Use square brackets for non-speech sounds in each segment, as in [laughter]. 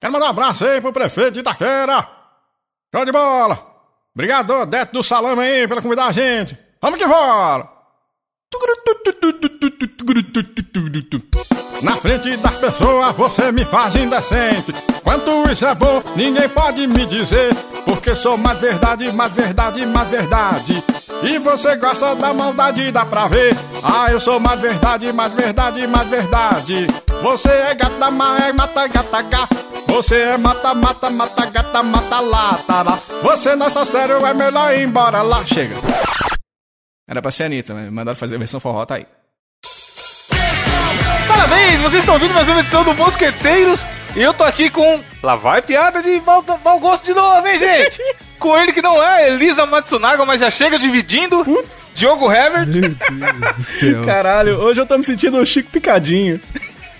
Quero mandar um abraço aí pro prefeito de Itaquera. Show de bola. Obrigado, Odete do Salame aí, pela convidar a gente. Vamos que vamos. Na frente das pessoas você me faz indecente. Quanto isso é bom, ninguém pode me dizer. Porque sou mais verdade, mais verdade, mais verdade. E você gosta da maldade, dá pra ver. Ah, eu sou mais verdade, mais verdade, mais verdade. Você é gata, mas é mata, gata, gata. Você é mata, mata, mata, gata, mata, lata. Você não é sério, é melhor ir embora lá. Chega. Era pra ser a Anitta, mas mandaram fazer a versão forró, tá aí. Parabéns, vocês estão ouvindo mais uma edição do Mosqueteiros. E eu tô aqui com. Lá vai piada de mau, mau gosto de novo, hein, gente? [laughs] com ele que não é Elisa Matsunaga, mas já chega dividindo. Diogo Herbert. Meu Deus do céu. [laughs] Caralho, hoje eu tô me sentindo o Chico Picadinho.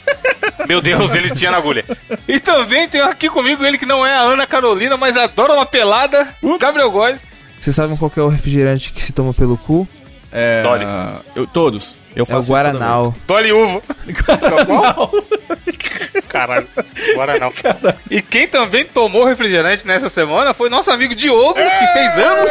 [laughs] Meu Deus, ele tinha na agulha. E também tem aqui comigo ele que não é a Ana Carolina, mas adora uma pelada. Gabriel Góes. Vocês sabem qual que é o refrigerante que se toma pelo cu? É. Dolly. Eu, todos. Eu É faço o isso toda Guaranal. Dolly Uvo. [laughs] Caralho, não. E quem também tomou refrigerante nessa semana foi nosso amigo Diogo, que fez anos.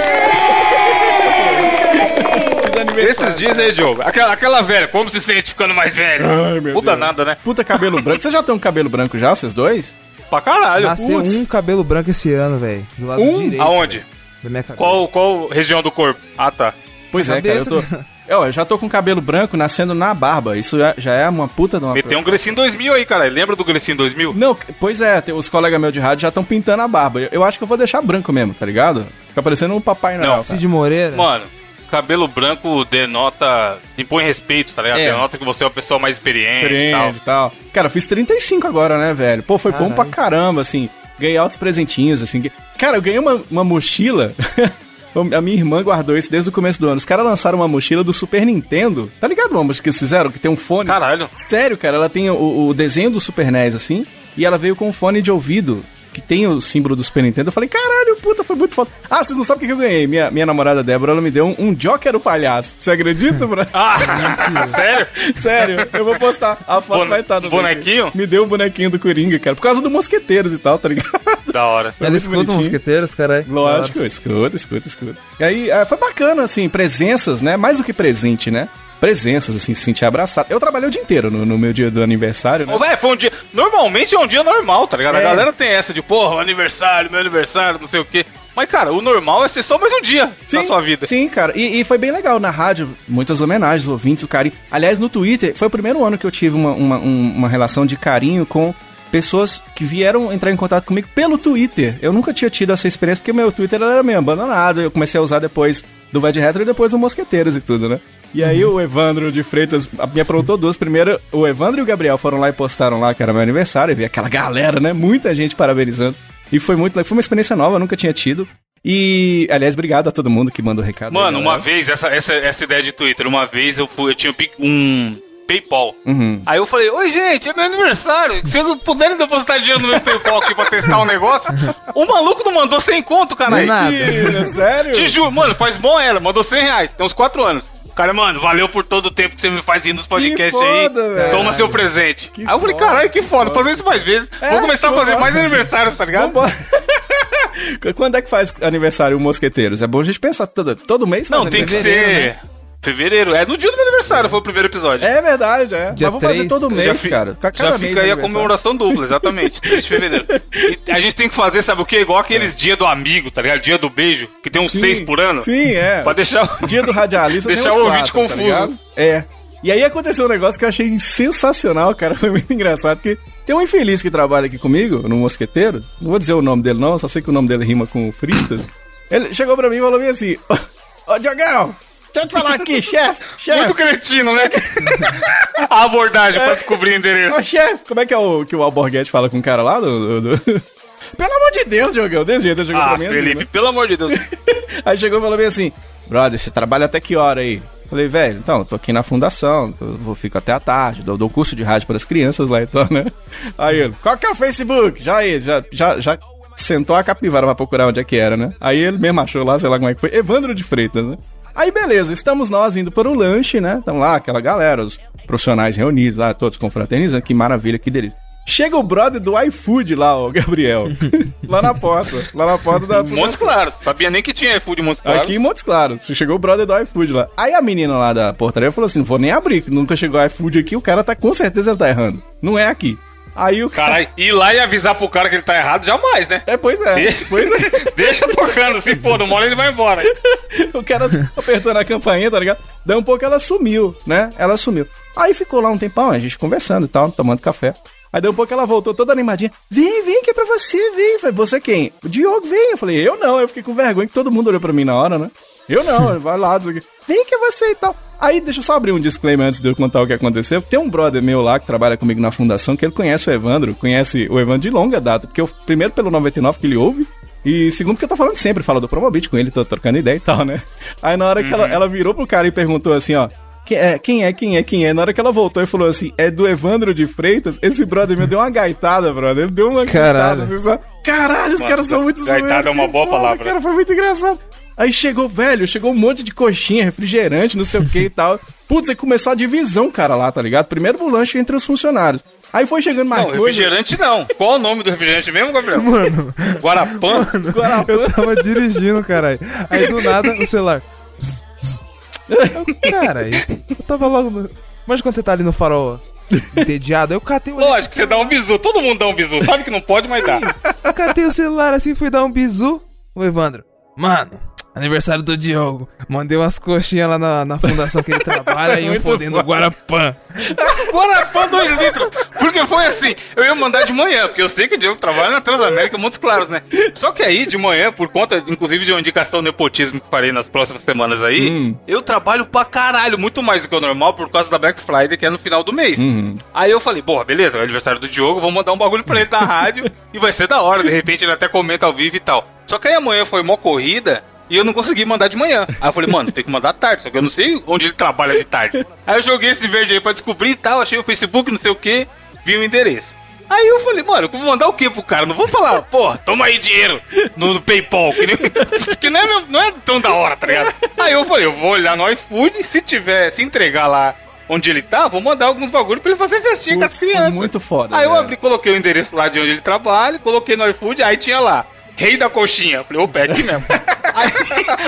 Esses dias aí, Diogo. Aquela, aquela velha, como se sente ficando mais velho? Ai, Muda Deus. nada, né? Puta cabelo branco. Vocês já tem um cabelo branco já, vocês dois? Pra caralho. Nasceu Putz. um cabelo branco esse ano, velho. Do lado Um? direito. Aonde? velho, Da minha cabeça. Qual, qual região do corpo? Ah, tá. Pois é, cara. Eu, tô... cabeça. eu, eu já tô com cabelo branco nascendo na barba. Isso já- já é uma puta de uma. Meteu um Grecinho 2000 aí, cara. Lembra do Grecinho 2000? Não, pois é, tem- os colegas meus de rádio já estão pintando a barba. Eu, eu acho que eu vou deixar branco mesmo, tá ligado? Fica parecendo um Papai Noel. Não. Cid Moreira. Mano, cabelo branco denota. impõe respeito, tá ligado? É. Denota que você é uma pessoa mais experiente, e tal. experiente e tal. Cara, eu fiz 35 agora, né, velho? Pô, foi bom pra caramba, assim. Ganhei altos presentinhos, assim. Cara, eu ganhei uma, uma mochila. [laughs] A minha irmã guardou isso desde o começo do ano. Os caras lançaram uma mochila do Super Nintendo. Tá ligado, mano? que eles fizeram? Que tem um fone. Caralho. Sério, cara, ela tem o, o desenho do Super NES, assim, e ela veio com um fone de ouvido que tem o símbolo do Super Nintendo. Eu falei, caralho, puta, foi muito foda. Ah, vocês não sabem o que eu ganhei. Minha, minha namorada Débora, ela me deu um, um Joker o palhaço. Você acredita, bro? [laughs] Ah, sério? Sério, eu vou postar. A foto Bone- vai estar no bonequinho? vídeo. Me deu um bonequinho do Coringa, cara, por causa do Mosqueteiros e tal, tá ligado? Da hora. Foi Ela escuta bonitinho. mosqueteiros, caralho. Lógico, escuta, escuta, escuta. E aí, ah, foi bacana, assim, presenças, né? Mais do que presente, né? Presenças, assim, se sentir abraçado. Eu trabalhei o dia inteiro no, no meu dia do aniversário, né? Ô, velho, foi um dia. Normalmente é um dia normal, tá ligado? É. A galera tem essa de, porra, aniversário, meu aniversário, não sei o quê. Mas, cara, o normal é ser só mais um dia na sua vida. Sim, cara. E, e foi bem legal na rádio, muitas homenagens, ouvintes, o carinho. Aliás, no Twitter, foi o primeiro ano que eu tive uma, uma, um- uma relação de carinho com pessoas que vieram entrar em contato comigo pelo Twitter. Eu nunca tinha tido essa experiência, porque meu Twitter era meio abandonado. Eu comecei a usar depois do Vai de Retro e depois do Mosqueteiros e tudo, né? E aí o Evandro de Freitas me aprontou duas. Primeiro, o Evandro e o Gabriel foram lá e postaram lá que era meu aniversário. E vi aquela galera, né? Muita gente parabenizando. E foi muito, foi uma experiência nova, eu nunca tinha tido. E, aliás, obrigado a todo mundo que mandou recado. aí, Mano, uma galera. vez, essa, essa, essa ideia de Twitter, uma vez eu, fui, eu tinha um PayPal. Uhum. Aí eu falei, oi gente, é meu aniversário. Se vocês não puderem depositar dinheiro no meu PayPal aqui pra testar um negócio, o maluco não mandou 100 conto, cara. Não é nada. [laughs] Sério? Te juro, mano, faz bom ela, mandou 100 reais, tem uns 4 anos. Cara, mano, valeu por todo o tempo que você me faz ir nos podcasts foda, aí. velho. Toma seu presente. Que aí eu falei, foda, caralho, que foda, vou fazer isso mais vezes. É, vou começar a fazer mais aniversários, tá ligado? Vambora. [laughs] Quando é que faz aniversário o Mosqueteiros? É bom a gente pensar todo, todo mês Não, tem que ser. Fevereiro, é no dia do meu aniversário, foi o primeiro episódio. É verdade, é. Dia Mas vamos fazer três, todo mês, já fi- cara. Ca- Já fica aí a comemoração dupla, exatamente, 3 de fevereiro. [laughs] E a gente tem que fazer, sabe o quê? Igual aqueles dia do amigo, tá ligado? Dia do beijo, que tem uns Sim, seis por ano. Sim, é. Pra deixar. Dia do radialista Deixar tem uns o ouvinte quatro, tá confuso. ligado? é. E aí aconteceu um negócio que eu achei sensacional, cara. [laughs] Foi muito engraçado, porque tem um infeliz que trabalha aqui comigo, no Mosqueteiro. Não vou dizer o nome dele, não, só sei que o nome dele rima com Fritas. Ele chegou pra mim e falou bem assim: Ô, ô Diogão, deixa eu te falar aqui, chefe, chefe. Muito cretino, né? [laughs] a abordagem pra descobrir o endereço. Ô, chefe, como é que é o que o Alborguete fala com o cara lá do. do- do- [laughs] Pelo amor de Deus, Diogão, desse jeito chegou Ah, pra mim. assim, Felipe, né? pelo amor de Deus. [laughs] Aí chegou e falou bem assim: Brother, você trabalha até que hora aí? Falei, velho, então, tô aqui na fundação, vou fico até a tarde, dou, dou curso de rádio para as crianças lá então, né? Aí ele, qual que é o Facebook? Já aí, já, já, já sentou a capivara pra procurar onde é que era, né? Aí ele mesmo achou lá, sei lá como é que foi, Evandro de Freitas, né? Aí beleza, estamos nós indo para o lanche, né? Estamos lá, aquela galera, os profissionais reunidos lá, todos confraternizando, que maravilha, que delícia. Chega o brother do iFood lá, o [laughs] Gabriel. lá na porta. Lá na porta da Montes Claros. Sabia nem que tinha iFood em Montes Claros. Aqui em Montes Claros. Chegou o brother do iFood lá. Aí a menina lá da portaria falou assim: não vou nem abrir, nunca chegou iFood aqui, o cara tá com certeza tá errando. Não é aqui. Aí o cara. Caralho, ir lá e avisar pro cara que ele tá errado, jamais, né? É, pois é. Deixa, Pois é. [laughs] deixa tocando, se for, uma hora ele vai embora. [laughs] o cara apertando a campainha, tá ligado? Daí um pouco ela sumiu, né? Ela sumiu. Aí ficou lá um tempão, a gente conversando e tal, tomando café. Aí deu um pouco ela voltou toda animadinha. Vem, vem, que é pra você, vem. Eu falei, você quem? O Diogo, vem. Eu falei, eu não. Eu fiquei com vergonha que todo mundo olhou pra mim na hora, né? Eu não, vai lá. Vem que é você e tal. Aí, deixa eu só abrir um disclaimer antes de eu contar o que aconteceu. Tem um brother meu lá que trabalha comigo na fundação que ele conhece o Evandro, conhece o Evandro de longa data, porque eu, primeiro pelo 99 que ele ouve, e segundo porque eu tô falando sempre, falo do Promobit com ele, tô trocando ideia e tal, né? Aí na hora que ela, ela virou pro cara e perguntou assim, ó, quem é, quem é, quem é, quem é? Na hora que ela voltou e falou assim, é do Evandro de Freitas, esse brother me deu uma gaitada, brother. Ele deu uma Caralho. gaitada. Assim, sabe? Caralho, os Mano, caras são muito gaitada zoeiros, é uma que boa foda, palavra. Cara, foi muito engraçado. Aí chegou, velho, chegou um monte de coxinha, refrigerante, não sei o que e [laughs] tal. Putz, aí começou a divisão, cara, lá, tá ligado? Primeiro o lanche entre os funcionários. Aí foi chegando mais Não, coisa. refrigerante não. Qual o nome do refrigerante mesmo, Gabriel? Mano, Guarapã? eu tava dirigindo, caralho. Aí do nada o celular. Caralho, eu tava logo no. Mas quando você tá ali no farol entediado, eu catei o. Lógico, você dá um bisu. Todo mundo dá um bisu. Sabe que não pode, mas dá. Eu catei o celular assim, fui dar um bisu. O Evandro, mano, aniversário do Diogo. Mandei umas coxinhas lá na, na fundação que ele trabalha [laughs] e um fodendo bom. Guarapã. [laughs] Guarapã 2 litros. Porque foi assim, eu ia mandar de manhã, porque eu sei que o Diego trabalha na Transamérica Montes Claros, né? Só que aí, de manhã, por conta, inclusive, de uma indicação nepotismo que farei nas próximas semanas aí, Hum. eu trabalho pra caralho, muito mais do que o normal, por causa da Black Friday, que é no final do mês. Uhum. Aí eu falei, porra, beleza, é o aniversário do Diogo, vou mandar um bagulho pra ele na rádio [laughs] e vai ser da hora, de repente ele até comenta ao vivo e tal. Só que aí amanhã foi mó corrida e eu não consegui mandar de manhã. Aí eu falei, mano, tem que mandar tarde, só que eu não sei onde ele trabalha de tarde. Aí eu joguei esse verde aí pra descobrir e tal, achei o Facebook, não sei o que, vi o endereço. Aí eu falei, mano, eu vou mandar o que pro cara? Não vou falar, pô, toma aí dinheiro no, no PayPal, que, nem, que não, é, não é tão da hora, tá ligado? Aí eu falei, eu vou olhar no iFood, se tiver, se entregar lá onde ele tá, vou mandar alguns bagulhos pra ele fazer festinha com as Putz, crianças. muito foda, Aí eu abri, coloquei o endereço lá de onde ele trabalha, coloquei no iFood, aí tinha lá, Rei da Coxinha. Falei, opa, é aqui mesmo. [laughs] aí,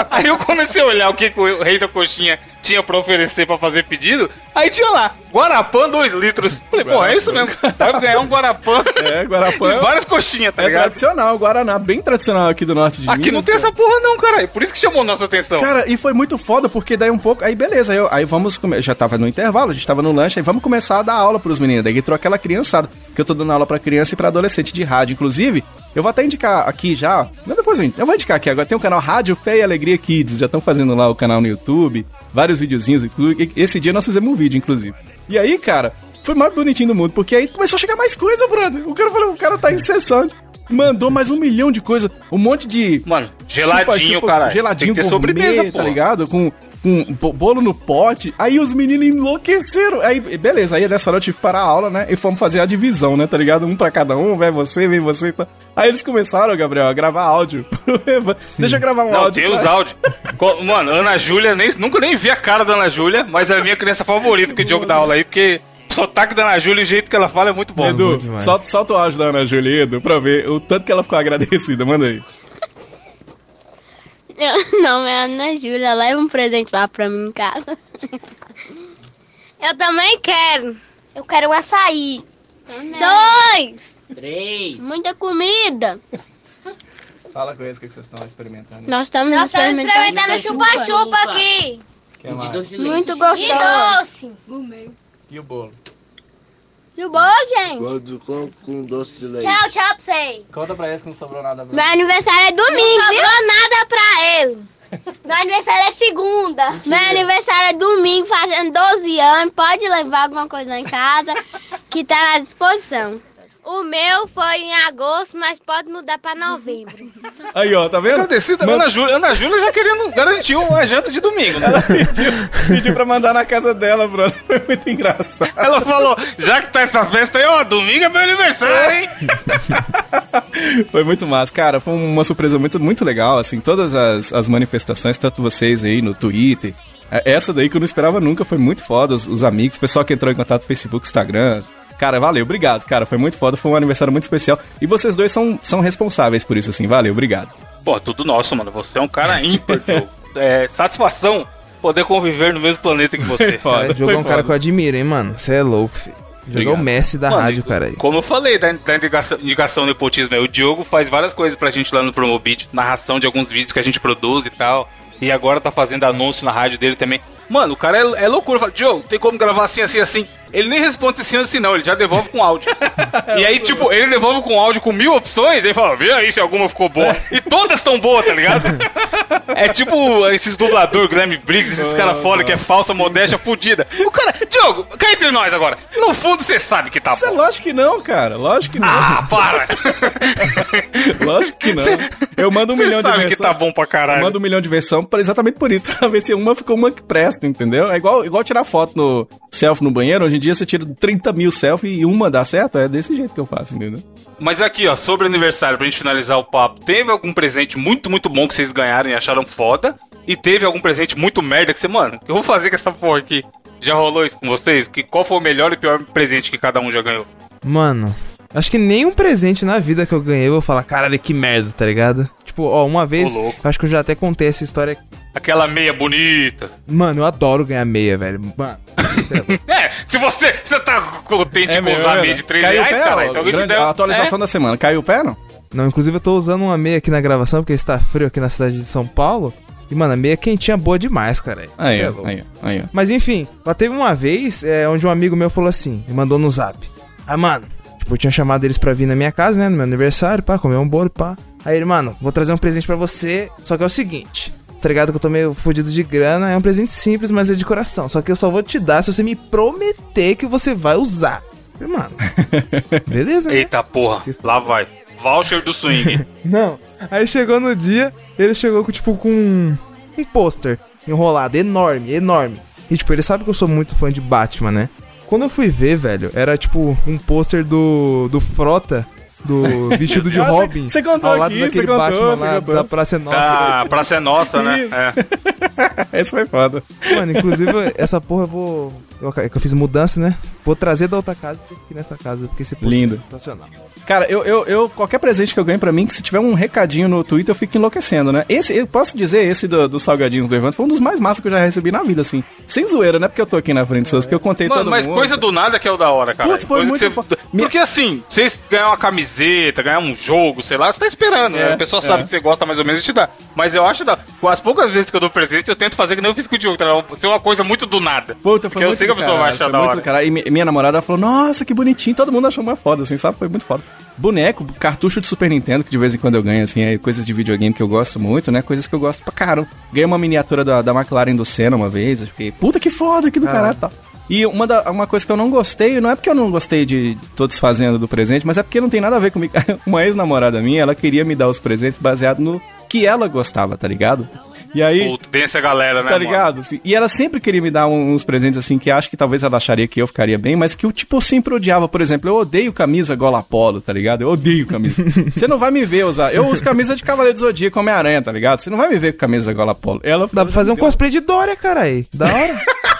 aí eu comecei a olhar o que, que o Rei da Coxinha tinha pra oferecer pra fazer pedido. Aí tinha lá, Guarapã 2 litros. Falei, pô, é isso mesmo. Vai ganhar um Guarapã. É, Guarapã e várias coxinhas, tá É ligado? tradicional, Guaraná, bem tradicional aqui do norte de Aqui Minas. não tem cara. essa porra não, cara. Por isso que chamou nossa atenção. Cara, e foi muito foda, porque daí um pouco. Aí beleza, aí, eu- aí vamos. Já tava no intervalo, a gente tava no lanche, aí vamos começar a dar aula pros meninos. Daí entrou aquela criançada, que eu tô dando aula pra criança e pra adolescente de rádio. Inclusive, eu vou até indicar aqui já. Não, depois eu, eu vou indicar aqui agora. Tem o canal Rádio Fé e Alegria Kids. Já estão fazendo lá o canal no YouTube, vários videozinhos Esse dia nós fizemos um vídeo, inclusive. E aí, cara, foi o mais bonitinho do mundo, porque aí começou a chegar mais coisa, brother. O cara falou, o cara tá incessante. Mandou mais um milhão de coisas, um monte de Mano, geladinho, cara. Geladinho Tem que ter gourmet, sobremesa, pô. tá ligado? Com, com bo- bolo no pote. Aí os meninos enlouqueceram. Aí, beleza, aí nessa hora eu tive que parar a aula, né? E fomos fazer a divisão, né? Tá ligado? Um pra cada um, vai você, vem você e tal. Aí eles começaram, Gabriel, a gravar áudio. [laughs] Deixa eu gravar um Não, áudio. tem os pra- áudios. Co- Mano, Ana Júlia, nem, nunca nem vi a cara da Ana Júlia, mas é a minha criança favorita que o Diogo dá aula aí, porque o sotaque da Ana Júlia e o jeito que ela fala é muito bom. Edu, muito solta, solta o áudio da Ana Júlia, Edu, pra ver o tanto que ela ficou agradecida. Manda aí. Eu, [laughs] não, é Ana Júlia. Leva um presente lá pra mim em casa. [laughs] Eu também quero. Eu quero um açaí. Dois! Três. Muita comida. Fala com eles o que vocês estão experimentando. Nós estamos Nós estamos experimentando. experimentando chupa-chupa Chupa. aqui. De doce de leite. Muito E gostoso. doce. E o bolo? E o bolo, gente? Bolo de com doce de leite. Tchau, tchau pra você. Conta pra eles que não sobrou nada pra Meu aniversário é Não domingo, viu? sobrou nada pra ele. [laughs] Meu aniversário é segunda. Meu aniversário é domingo, fazendo 12 anos. Pode levar alguma coisa lá em casa que tá na disposição. O meu foi em agosto, mas pode mudar pra novembro. [laughs] Aí, ó, tá vendo? Agradecida, Manda- Ana Júlia, Ana Júlia já querendo garantir uma janta de domingo, né? pediu, pediu pra mandar na casa dela, brother. Foi muito engraçado. Ela falou, já que tá essa festa aí, ó, domingo é meu aniversário, hein? [laughs] Foi muito massa, cara. Foi uma surpresa muito, muito legal, assim. Todas as, as manifestações, tanto vocês aí no Twitter. é, Essa daí que eu não esperava nunca, foi muito foda. Os, os amigos, o pessoal que entrou em contato no Facebook, Instagram. Cara, valeu, obrigado, cara. Foi muito foda, foi um aniversário muito especial. E vocês dois são, são responsáveis por isso, assim. Valeu, obrigado. Pô, tudo nosso, mano. Você é um cara ímpar. [laughs] É satisfação poder conviver no mesmo planeta que você. [laughs] Cara, Foda, Diogo é um cara foda. que eu admiro, hein, mano. Você é louco, filho. Diogo é o. Messi da Mano, rádio, cara aí. Como eu falei da, da indicação, indicação do nepotismo, aí, o Diogo faz várias coisas pra gente lá no Promobit, narração de alguns vídeos que a gente produz e tal. E agora tá fazendo anúncio na rádio dele também. Mano, o cara é, é loucura. Fala, Diogo, tem como gravar assim, assim, assim? Ele nem responde assim, assim, não. Ele já devolve com áudio. [laughs] e aí, tipo, ele devolve com áudio com mil opções. Aí fala, vê aí se alguma ficou boa. E todas estão boas, tá ligado? [laughs] é tipo esses dublador, Grammy Briggs, esses caras foda que é falsa, modéstia, fudida. O cara, Diogo, cá entre nós agora. No fundo, você sabe que tá Isso é bom. lógico que não, cara. Lógico que não. Ah, para! [laughs] lógico que não. Eu mando um Você milhão de sabe versões. que tá bom pra caralho. Manda um milhão de versão pra- exatamente por isso, pra ver se uma ficou uma que presta, entendeu? É igual, igual tirar foto no selfie no banheiro. Em dia você tira 30 mil selfies e uma dá certo. É desse jeito que eu faço, entendeu? Mas aqui, ó, sobre aniversário, pra gente finalizar o papo, teve algum presente muito, muito bom que vocês ganharam e acharam foda? E teve algum presente muito merda que você, mano, o que eu vou fazer com essa porra aqui? Já rolou isso com vocês? Que, qual foi o melhor e pior presente que cada um já ganhou? Mano, acho que nenhum presente na vida que eu ganhei eu vou falar, caralho, que merda, tá ligado? Tipo, ó, uma vez, acho que eu já até contei essa história. Aquela meia bonita. Mano, eu adoro ganhar meia, velho. Mano, lá. [laughs] É, se você, você tá contente com mesmo, usar é meia de 3 Caiu o reais, cara, então grande- deu. A atualização da semana. Caiu o pé, não? Não, inclusive eu tô usando uma meia aqui na gravação, porque está frio aqui na cidade de São Paulo. E, mano, a meia quentinha boa demais, cara. Aí, é aí, aí. Mas enfim, lá teve uma vez é, onde um amigo meu falou assim, me mandou no zap. Ah, mano, tipo, eu tinha chamado eles pra vir na minha casa, né, no meu aniversário, pá, comer um bolo, pá. Aí ele, mano, vou trazer um presente pra você, só que é o seguinte, tá ligado que eu tô meio fudido de grana, é um presente simples, mas é de coração. Só que eu só vou te dar se você me prometer que você vai usar. Mano, [laughs] beleza, né? Eita porra, lá vai. Voucher do swing. [laughs] Não. Aí chegou no dia, ele chegou com, tipo, com um, um pôster enrolado, enorme, enorme. E, tipo, ele sabe que eu sou muito fã de Batman, né? Quando eu fui ver, velho, era, tipo, um pôster do, do Frota, do vestido de Ah, você- Robin, você contou ao lado aqui, daquele contou, Batman lá contou. da Praça Nossa. Tá, pra ser nossa, né? Isso. É. [laughs] Esse foi foda. Mano, inclusive, essa porra eu vou... Eu, é que eu fiz mudança, né? Vou trazer da outra casa e aqui nessa casa, porque esse pôster Lindo. é sensacional. Cara, eu, eu, eu- qualquer presente que eu ganho pra mim, que se tiver um recadinho no Twitter, eu fico enlouquecendo, né? Esse, eu posso dizer, esse do- dos salgadinhos do Evandro foi um dos mais massas que eu já recebi na vida, assim. Sem zoeira, né? Porque eu tô aqui na frente de vocês, porque eu contei Mano, todo mas mundo. coisa do nada que é o da hora, cara. Putz, foi muito você... Porque assim, vocês ganhar uma camiseta, ganhar um jogo, sei lá, você tá esperando, né? É, A pessoa é. sabe que você gosta mais ou menos e te dá. Mas eu acho da. Com as poucas vezes que eu dou presente, eu tento fazer que nem eu fiz com o Diogo, tá? Ser uma coisa muito do nada. Puta, foi Porque eu muito sei que a pessoa vai caralho, achar da muito hora. caralho. E mi- minha namorada falou, nossa, que bonitinho. Todo mundo achou uma foda, assim, sabe? Foi muito foda. Boneco, cartucho de Super Nintendo, que de vez em quando eu ganho, assim, é coisas de videogame que eu gosto muito, né? Coisas que eu gosto pra caramba. Ganhei uma miniatura da, da McLaren do Senna uma vez, eu fiquei, puta que foda, que do caralho e tal. E uma, da- uma coisa que eu não gostei, não é porque eu não gostei de tô desfazendo do presente, mas é porque não tem nada a ver comigo. [laughs] Uma ex-namorada minha, ela queria me dar os presentes baseado no que ela gostava, tá ligado? E aí. Puta, tem essa galera, né? Tá ligado? Assim, e ela sempre queria me dar um- uns presentes assim que acho que talvez ela acharia que eu ficaria bem, mas que eu, tipo, sempre odiava. Por exemplo, eu odeio camisa gola polo, tá ligado? Eu odeio camisa. [laughs] Você não vai me ver usar. Eu uso camisa de Cavaleiro do Zodíaco Homem-Aranha, tá ligado? Você não vai me ver com camisa gola polo. Ela Dá pra fazer um cosplay de Dória, caralho. Da hora. [laughs]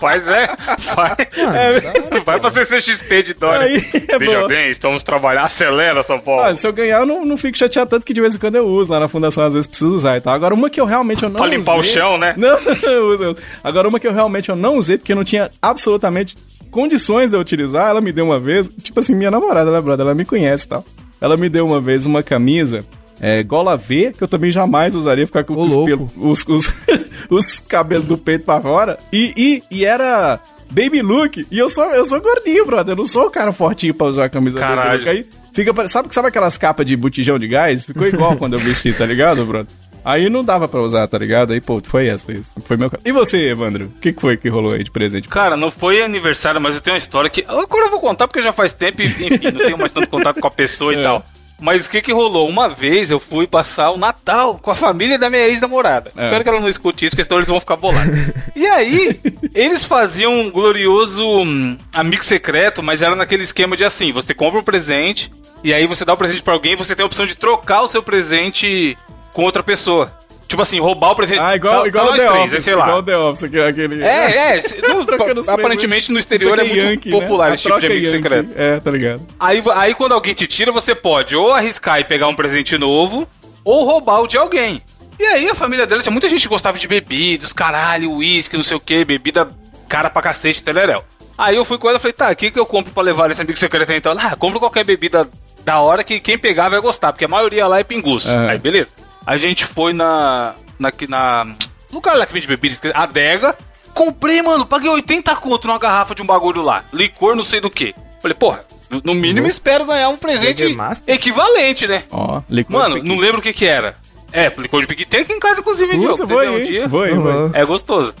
Faz é. Vai, É, vai pra CCXP de Dória. Aí, é Veja boa. bem, estamos trabalhando. Acelera, São Paulo. Ah, se eu ganhar, eu não, não fico chateado tanto que de vez em quando eu uso. Lá na fundação, às vezes, preciso usar e tal. Agora, uma que eu realmente eu não Pra limpar o usei- chão, né? [laughs] Não, eu uso. eu uso. Agora, uma que eu realmente eu não usei, porque eu não tinha absolutamente condições de eu utilizar, ela me deu uma vez, tipo assim, minha namorada, né, brother? Ela me conhece e tal. Ela me deu uma vez uma camisa é, gola V, que eu também jamais usaria, ficar com Ô, os, pelos, os, os, [laughs] os cabelos do peito pra fora. E, e, e era baby look, e eu sou, eu sou gordinho, brother. Eu não sou o cara fortinho pra usar a camisa baby Caralho. look. Aí fica, sabe, sabe aquelas capas de botijão de gás? Ficou igual quando eu vesti, tá ligado, brother? Aí não dava pra usar, tá ligado? Aí, pô, foi essa. Isso. Foi meu caso. E você, Evandro? O que, que foi que rolou aí de presente? Cara, não foi aniversário, mas eu tenho uma história que. Agora eu vou contar porque já faz tempo e, enfim, não tenho mais tanto contato com a pessoa e É. tal. Mas o que que rolou? Uma vez eu fui passar o Natal com a família da minha ex-namorada. É. Espero que ela não escute isso, porque senão eles vão ficar bolados. e aí, [laughs] eles faziam um glorioso hum, amigo secreto, mas era naquele esquema de assim: você compra um presente, e aí você dá o presente pra alguém e você tem a opção de trocar o seu presente com outra pessoa. Tipo assim, roubar o presente. Ah, igual, igual The três, Office. sei lá. Igual o The Office, aquele... aquele- É, é. [laughs] no- aparentemente no exterior é aqui muito Yankee, né? popular A esse tipo de troca amigo Yankee. secreto. É, tá ligado. Aí, aí quando alguém te tira, você pode ou arriscar e pegar um presente novo, ou roubar o de alguém. E aí a família dela tinha muita gente que gostava de bebidas, caralho, uísque, não sei o que, bebida cara pra cacete, telerel. Aí eu fui com ela e falei, tá, o que, que eu compro pra levar nesse amigo secreto aí, então? Ela, Ah, compra qualquer bebida da hora que quem pegar vai gostar, porque a maioria lá é pingus. Aham. Aí, beleza. A gente foi na. na, na lugar lá que vende bebidas, adega. Comprei, mano, paguei 80 conto numa garrafa de um bagulho lá. Licor, não sei do que. Falei, porra, no- no mínimo espero ganhar um presente equivalente, né? Ó, licor Mano, de não lembro o que que era. É, licor de piqui tem aqui em casa, inclusive, Putz, Diogo. vê um dia. aí, Uhum. É gostoso.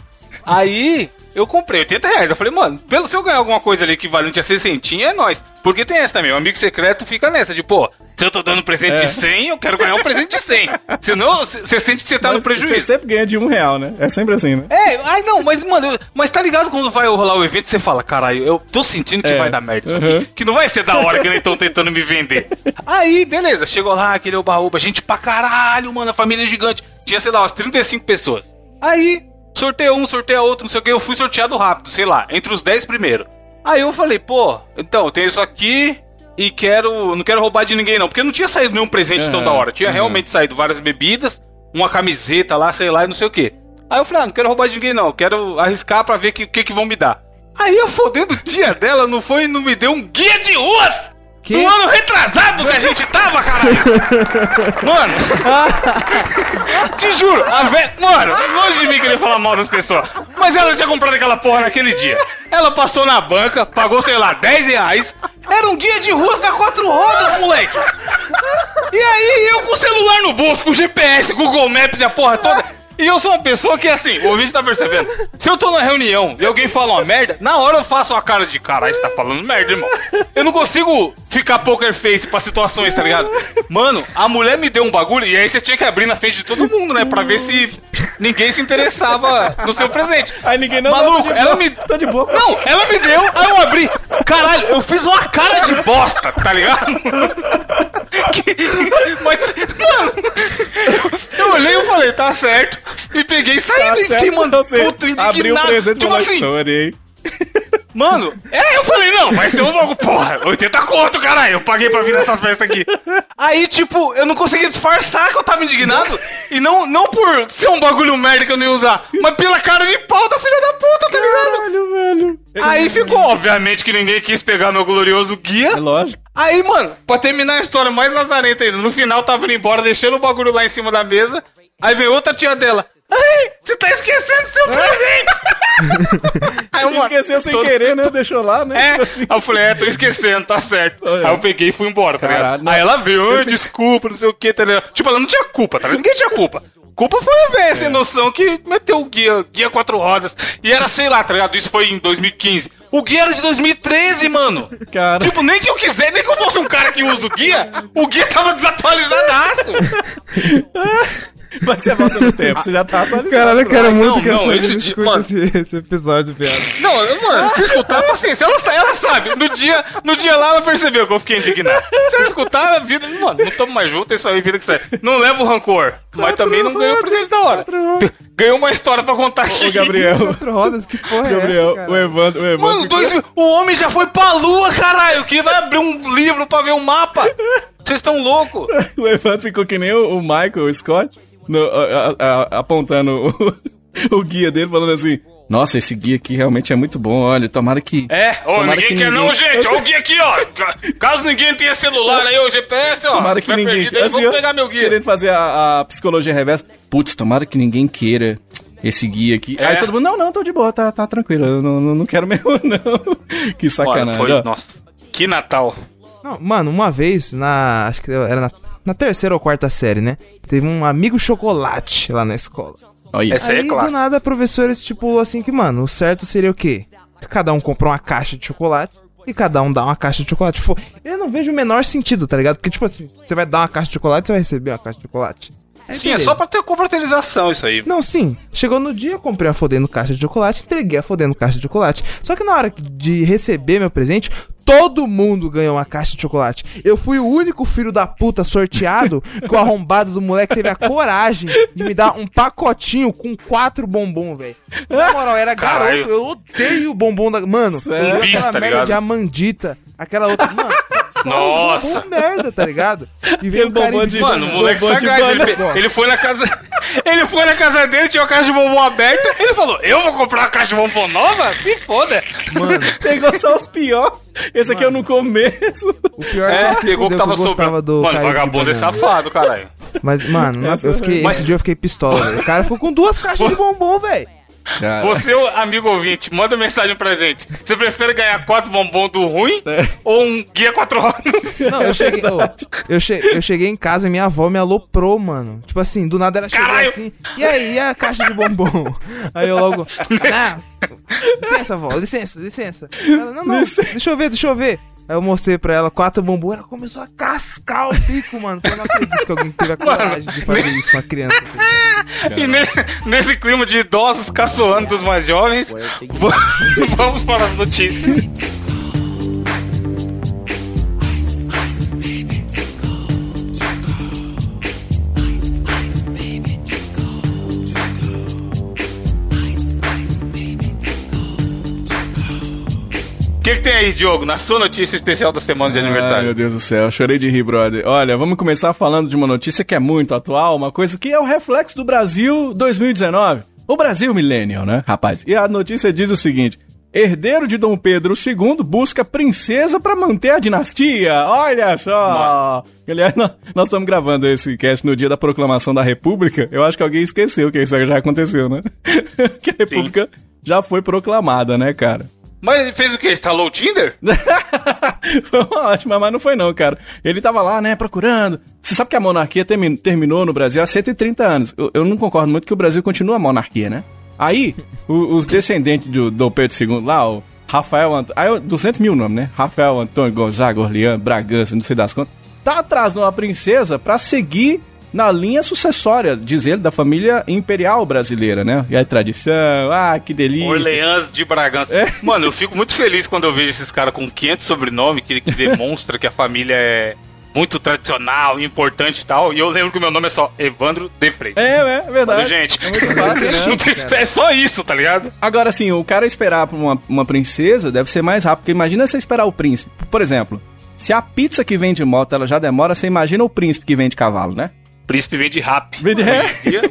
Aí, eu comprei 80 reais. Eu falei, mano, pelo se eu ganhar alguma coisa ali equivalente a 60, é nóis. Porque tem essa também, o amigo secreto fica nessa, de, pô, se eu tô dando presente É. de 100, eu quero ganhar um presente de 100. [laughs] Senão, você sente que você tá no Mas Você prejuízo. sempre ganha de um real, né? É sempre assim, né? É, ai não, mas mano, eu- mas tá ligado quando vai rolar o evento, você fala, caralho, eu tô sentindo que É. vai dar merda Uhum. aqui, que não vai ser da hora que nem estão tentando me vender. [laughs] Aí, beleza, chegou lá, aquele oba-oba, gente pra caralho, mano, a família é gigante. Tinha, sei lá, umas 35 pessoas. Aí, sorteia um, sorteia outro, não sei o que, eu fui sorteado rápido, sei lá, entre os 10 primeiros. Aí eu falei, pô, então, eu tenho isso aqui e quero. Não quero roubar de ninguém, não. Porque não tinha saído nenhum presente tão Aham, da hora. Tinha aham. realmente saído várias bebidas, uma camiseta lá, sei lá, e não sei o que. Aí eu falei, ah, não quero roubar de ninguém, não. Quero arriscar pra ver o que, que, que vão me dar. Aí a fodendo tia dela não foi e não me deu um guia de ruas! Que? Do ano retrasado que a gente tava, caralho! Mano! [laughs] Te juro, a velha. Mano, longe de mim querer falar mal das pessoas. Mas ela tinha comprado aquela porra naquele dia. Ela passou na banca, pagou, sei lá, 10 reais. Era um guia de ruas da quatro rodas, moleque! E aí, eu com o celular no bolso, com GPS, Google Maps e a porra toda. E eu sou uma pessoa que, assim, o ouvinte tá percebendo. Se eu tô na reunião e alguém fala uma merda, na hora eu faço uma cara de caralho, você tá falando merda, irmão. Eu não consigo ficar poker face pra situações, tá ligado? Mano, a mulher me deu um bagulho e aí você tinha que abrir na frente de todo mundo, né? Pra ver se ninguém se interessava no seu presente. Aí ninguém não Maluco, ela boa, me. Tô de boa. Não, ela me deu, aí eu abri. Caralho, eu fiz uma cara de bosta, tá ligado? [laughs] Que- Mas, mano, eu olhei e falei, tá certo. E peguei e saí. Tá e fiquei, certo, mano, puto, abriu o indignado. presente Tipo assim, história, hein? Mano, é, eu falei, não, vai ser um logo, porra, 80 conto, caralho, eu paguei pra vir nessa festa aqui. Aí, tipo, eu não consegui disfarçar que eu tava indignado. E não, não por ser um bagulho merda que eu não ia usar, mas pela cara de pau da filha da puta, tá ligado? Caralho, velho. Aí ficou, obviamente, que ninguém quis pegar meu glorioso guia. É lógico. Aí, mano, pra terminar a história mais lazarenta ainda, no final tava indo embora, deixando o bagulho lá em cima da mesa. Aí veio outra tia dela. Ai, você tá esquecendo seu presente! [laughs] aí, eu, Esqueceu sem todo- querer, né? Deixou lá, né? É, assim. aí eu falei, é, tô esquecendo, tá certo. Aí eu peguei e fui embora, tá ligado? Caralho, não. Aí ela veio, "Ai, desculpa, não sei o que, tá ligado? Tipo, ela não tinha culpa, tá ligado? Ninguém tinha culpa. Culpa foi a velha É. sem noção que meteu o guia, guia quatro rodas. E era, sei lá, tá ligado? Isso foi em 2015. O guia era de 2013, mano. Cara. Tipo, nem que eu quiser, nem que eu fosse um cara que usa o guia, o guia tava desatualizadaço. [laughs] [laughs] Mas você volta no tempo, você já tá atualizado. Caralho, eu quero muito não, que a não, esse dia- escute mano. esse, esse episódio, piada. Não, mano, se escutar, paciência. Ela, sa- ela sabe. No dia, no dia lá, ela percebeu que eu fiquei indignado. Se ela escutar, a vida. Mano, não tamo mais junto, é isso aí, vida que sai. Não leva o rancor. Mas também não ganhou o presente da hora. Ganhou uma história pra contar aqui. Ô, Gabriel. Quatro rodas, que porra é Gabriel, essa, cara? o Evandro, o Evandro. Mano, ficou- dois, o homem já foi pra lua, caralho. Que vai abrir um livro pra ver o mapa. Vocês estão loucos. [laughs] O Evandro ficou que nem o, Michael o Scott, no- a- a- apontando o, [laughs] o guia dele, falando assim: Nossa, esse guia aqui realmente é muito bom, olha, tomara que. É, ô, ninguém que quer ninguém- não, gente. Olha o guia aqui, ó. Ca- Caso ninguém tenha celular aí, o GPS, ó. Tomara que ninguém. perdido assim, vamos pegar meu guia. Querendo fazer a, a psicologia reversa. Putz, tomara que ninguém queira esse guia aqui. É. Aí todo mundo, não, não, tô de boa, tá, tá tranquilo, eu não, não, não quero mesmo, [laughs] não. que Olha, sacanagem. foi, ó. nossa. Que Natal. Não, mano, uma vez, na. Acho que era na, na terceira ou quarta série, né? Teve um amigo chocolate lá na escola. Olha, Essa aí é Aí, clássica. do nada, a professora estipulou assim que, mano, o certo seria o quê? Cada um comprar uma caixa de chocolate e cada um dá uma caixa de chocolate. Eu não vejo o menor sentido, tá ligado? Porque, tipo assim, você vai dar uma caixa de chocolate, você vai receber uma caixa de chocolate. Aí, Sim, é beleza. só pra ter confraternização isso aí. Não, sim. Chegou no dia, eu comprei a fodendo caixa de chocolate, entreguei a fodendo caixa de chocolate. Só que na hora de receber meu presente, Todo mundo ganhou uma caixa de chocolate. Eu fui o único filho da puta sorteado [laughs] que o arrombado do moleque teve a coragem de me dar um pacotinho com quatro bombom, velho. Na moral, era Caralho. garoto. Eu odeio bombom da. Mano, eu vi Bis, aquela tá merda ligado? de amandita. Aquela outra. Mano, só Nossa. merda, tá ligado? E veio um cara de- Mano, o moleque sagaz. Ele, ele foi na casa. [laughs] Ele foi na casa dele, tinha uma caixa de bombom aberta. Ele falou: Eu vou comprar uma caixa de bombom nova? Se foda. Mano, [laughs] Pegou só os piores. Esse aqui eu não começo. o pior é que É, pegou que fudeu, tava que eu gostava do. Mano, vagabundo é safado, caralho. Mas, mano, na- [laughs] eu fiquei, Mas- esse dia eu fiquei pistola, velho. O cara ficou com duas caixas de bombom, velho. Você, ô amigo ouvinte, manda mensagem pra gente. Você prefere ganhar quatro bombom do ruim ou um guia quatro horas? Não, eu cheguei, ô, eu, che- eu cheguei em casa e minha avó me aloprou, mano. Tipo assim, do nada ela chegou Caralho! assim. E aí, e a caixa de bombom? Aí eu logo. Não, licença, avó, licença, licença. Ela, não, não, deixa eu ver, deixa eu ver. Aí eu mostrei pra ela quatro bombom, ela começou a cascar o bico, mano. Eu não acredito que alguém teve a coragem de fazer isso com a criança. E ne- nesse clima de idosos caçoando dos mais jovens, va- [laughs] vamos para as notícias. O que, que tem aí, Diogo, na sua notícia especial da semana de aniversário? meu Deus do céu, chorei de rir, brother. Olha, vamos começar falando de uma notícia que é muito atual, uma coisa que é o reflexo do Brasil 2019. O Brasil millennial, né, rapaz? E a notícia diz o seguinte: herdeiro de Dom Pedro II busca princesa pra manter a dinastia. Olha só! Aliás, nós nós estamos gravando esse cast no dia da proclamação da República. Eu acho que alguém esqueceu que isso já aconteceu, né? [laughs] que a República já foi proclamada, né, cara? Mas ele fez o quê? Instalou o Tinder? [laughs] foi ótimo, mas não foi não, cara. Ele tava lá, né, procurando. Você sabe que a monarquia termi- terminou no Brasil há 130 anos. Eu, eu não concordo muito que o Brasil continua a monarquia, né? Aí, o- os descendentes do Dom Pedro II lá, o Rafael Antônio... Aí, eu- 200 mil nomes, né? Rafael Antônio Gonzaga, Orleans, Bragança, não sei das contas. Tá atrás de uma princesa pra seguir na linha sucessória, diz ele, da família imperial brasileira, né? E a tradição, ah, que delícia. Orleans de Bragança. É. Mano, eu fico muito feliz quando eu vejo esses caras com 500 sobrenomes que, que demonstra que a família é muito tradicional, importante e tal. E eu lembro que o meu nome é só Evandro de Freitas. É, é, é verdade. Gente, É muito fácil, [laughs] né? Tem- é só isso, tá ligado? Agora, assim, o cara esperar pra uma, uma princesa deve ser mais rápido, porque imagina você esperar o príncipe. Por exemplo, se a pizza que vem de moto ela já demora, você imagina o príncipe que vem de cavalo, né? Príncipe vem de rap. Vem de-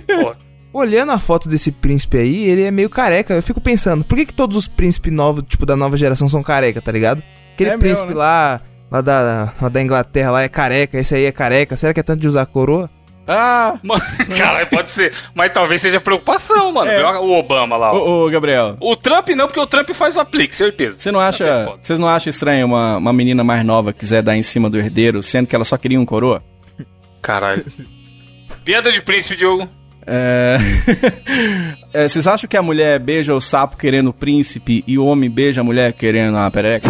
pô, Olhando a foto desse príncipe aí, ele é meio careca. Eu fico pensando, por que, que todos os príncipes novos, tipo, da nova geração são careca, tá ligado? Aquele É príncipe né? lá, lá da, lá da Inglaterra, lá é careca, esse aí é careca. Será que é tanto de usar coroa? Ah, [laughs] Mano, caralho, pode ser. Mas talvez seja preocupação, mano. É. O Obama lá. ó. ô, ô, Gabriel, O Trump não, porque o Trump faz o aplique, certeza. você não É acha. foda. Vocês não acham estranho uma, uma menina mais nova quiser dar em cima do herdeiro, sendo que ela só queria um coroa? Caralho. Piada de príncipe, Diogo. É... [laughs] é, Vocês acham que a mulher beija o sapo querendo o príncipe e o homem beija a mulher querendo a perereca?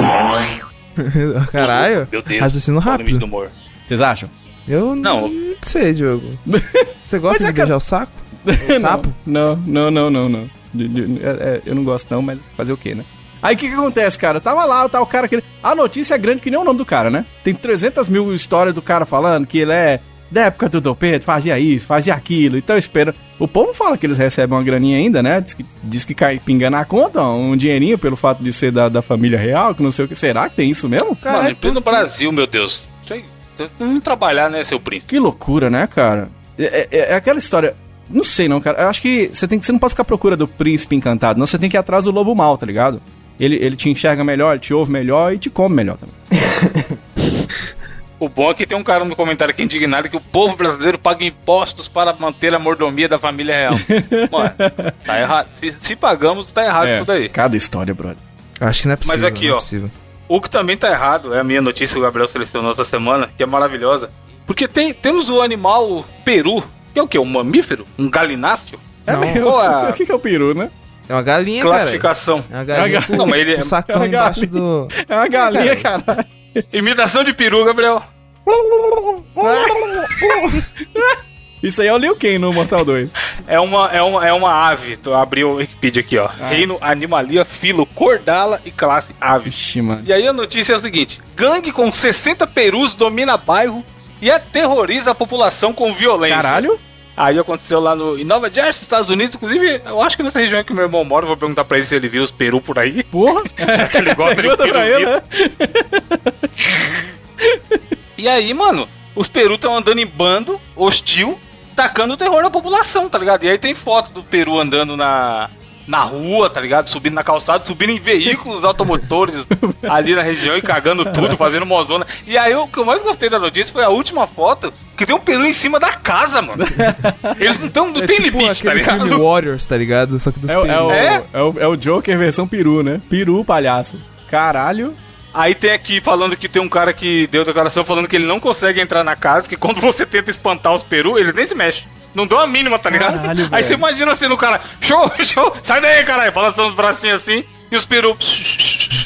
[laughs] Caralho. Meu Deus. Raciocínio rápido. do humor? Vocês acham? Eu Não. não sei, Diogo. [laughs] Você gosta Mas é de que- beijar o saco? O sapo? Não, não, não, não, não. De- de- é- é, eu não gosto não, mas fazer o quê, né? Aí o que que acontece, cara? Tava lá, tá o cara que... A notícia é grande que nem o nome do cara, né? Tem 300 mil histórias do cara falando que ele é da época do Dom Pedro, fazia isso, fazia aquilo. Então espera... O povo fala que eles recebem uma graninha ainda, né? Diz que, diz que cai pinga na conta, um dinheirinho pelo fato de ser da, da família real, que não sei o que. Será que tem isso mesmo? Cara, Mano, é pleno porque- Brasil, meu Deus. Aí, Vamos trabalhar, né, seu príncipe? Que loucura, né, cara? É, é- é aquela história. Não sei, não, cara. Eu acho que você, tem, que- você não pode ficar à procura do príncipe encantado, não. Você tem que ir atrás do lobo mal, tá ligado? Ele, ele te enxerga melhor, ele te ouve melhor e te come melhor também. [laughs] O bom é que tem um cara no comentário aqui indignado que o povo brasileiro paga impostos para manter a mordomia da família real. [laughs] Mano, tá errado. Se, se pagamos, tá errado É, tudo aí. Cada história, brother. Acho que não é possível. Mas aqui, não é ó. possível. O que também tá errado é a minha notícia que o Gabriel selecionou essa semana, que é maravilhosa. Porque tem, temos o animal peru, que é o quê? Um mamífero? Um galináceo? Não. Qual é [laughs] O que, é o peru, né? É uma galinha, classificação? cara. É uma galinha com, Não, mas ele é- um sacão é uma embaixo galinha. do... É uma galinha, caralho. Imitação de peru, Gabriel. Isso aí é o Liu Kang no Mortal 2. é uma, é uma, é uma ave. Tu abriu o Wikipedia aqui, ó. Ah. Reino Animalia, filo Cordala e classe ave. Vixe, mano. E aí a notícia é o seguinte: gangue com 60 perus domina bairro e aterroriza a população com violência. Caralho? Aí aconteceu lá no, em Nova Jersey, Estados Unidos. Inclusive, eu acho que nessa região que meu irmão mora, vou perguntar pra ele se ele viu os peru por aí. Porra. [laughs] Já que ele gosta de pra ele, peruzito. né? E aí, mano, os peru estão andando em bando, hostil, tacando terror na população, tá ligado? E aí tem foto do peru andando na, na rua, tá ligado? Subindo na calçada, subindo em veículos automotores [laughs] ali na região e cagando tudo, fazendo mozona. E aí o que eu mais gostei da notícia foi a última foto, que tem um peru em cima da casa, mano. [laughs] Eles não, tão, não É tem tipo limite, tá aquele filme ligado? Warriors, tá ligado? Só que dos É, o- é, o, perus. É? é, o, é o Joker versão peru, né? Peru palhaço. Caralho. Aí tem aqui falando que tem um cara que deu declaração falando que ele não consegue entrar na casa, que quando você tenta espantar os peru, eles nem se mexem. Não dão a mínima, tá ligado? Caralho, Aí velho. você imagina assim no cara, show, show, sai daí, caralho, balançando os bracinhos assim, e os peru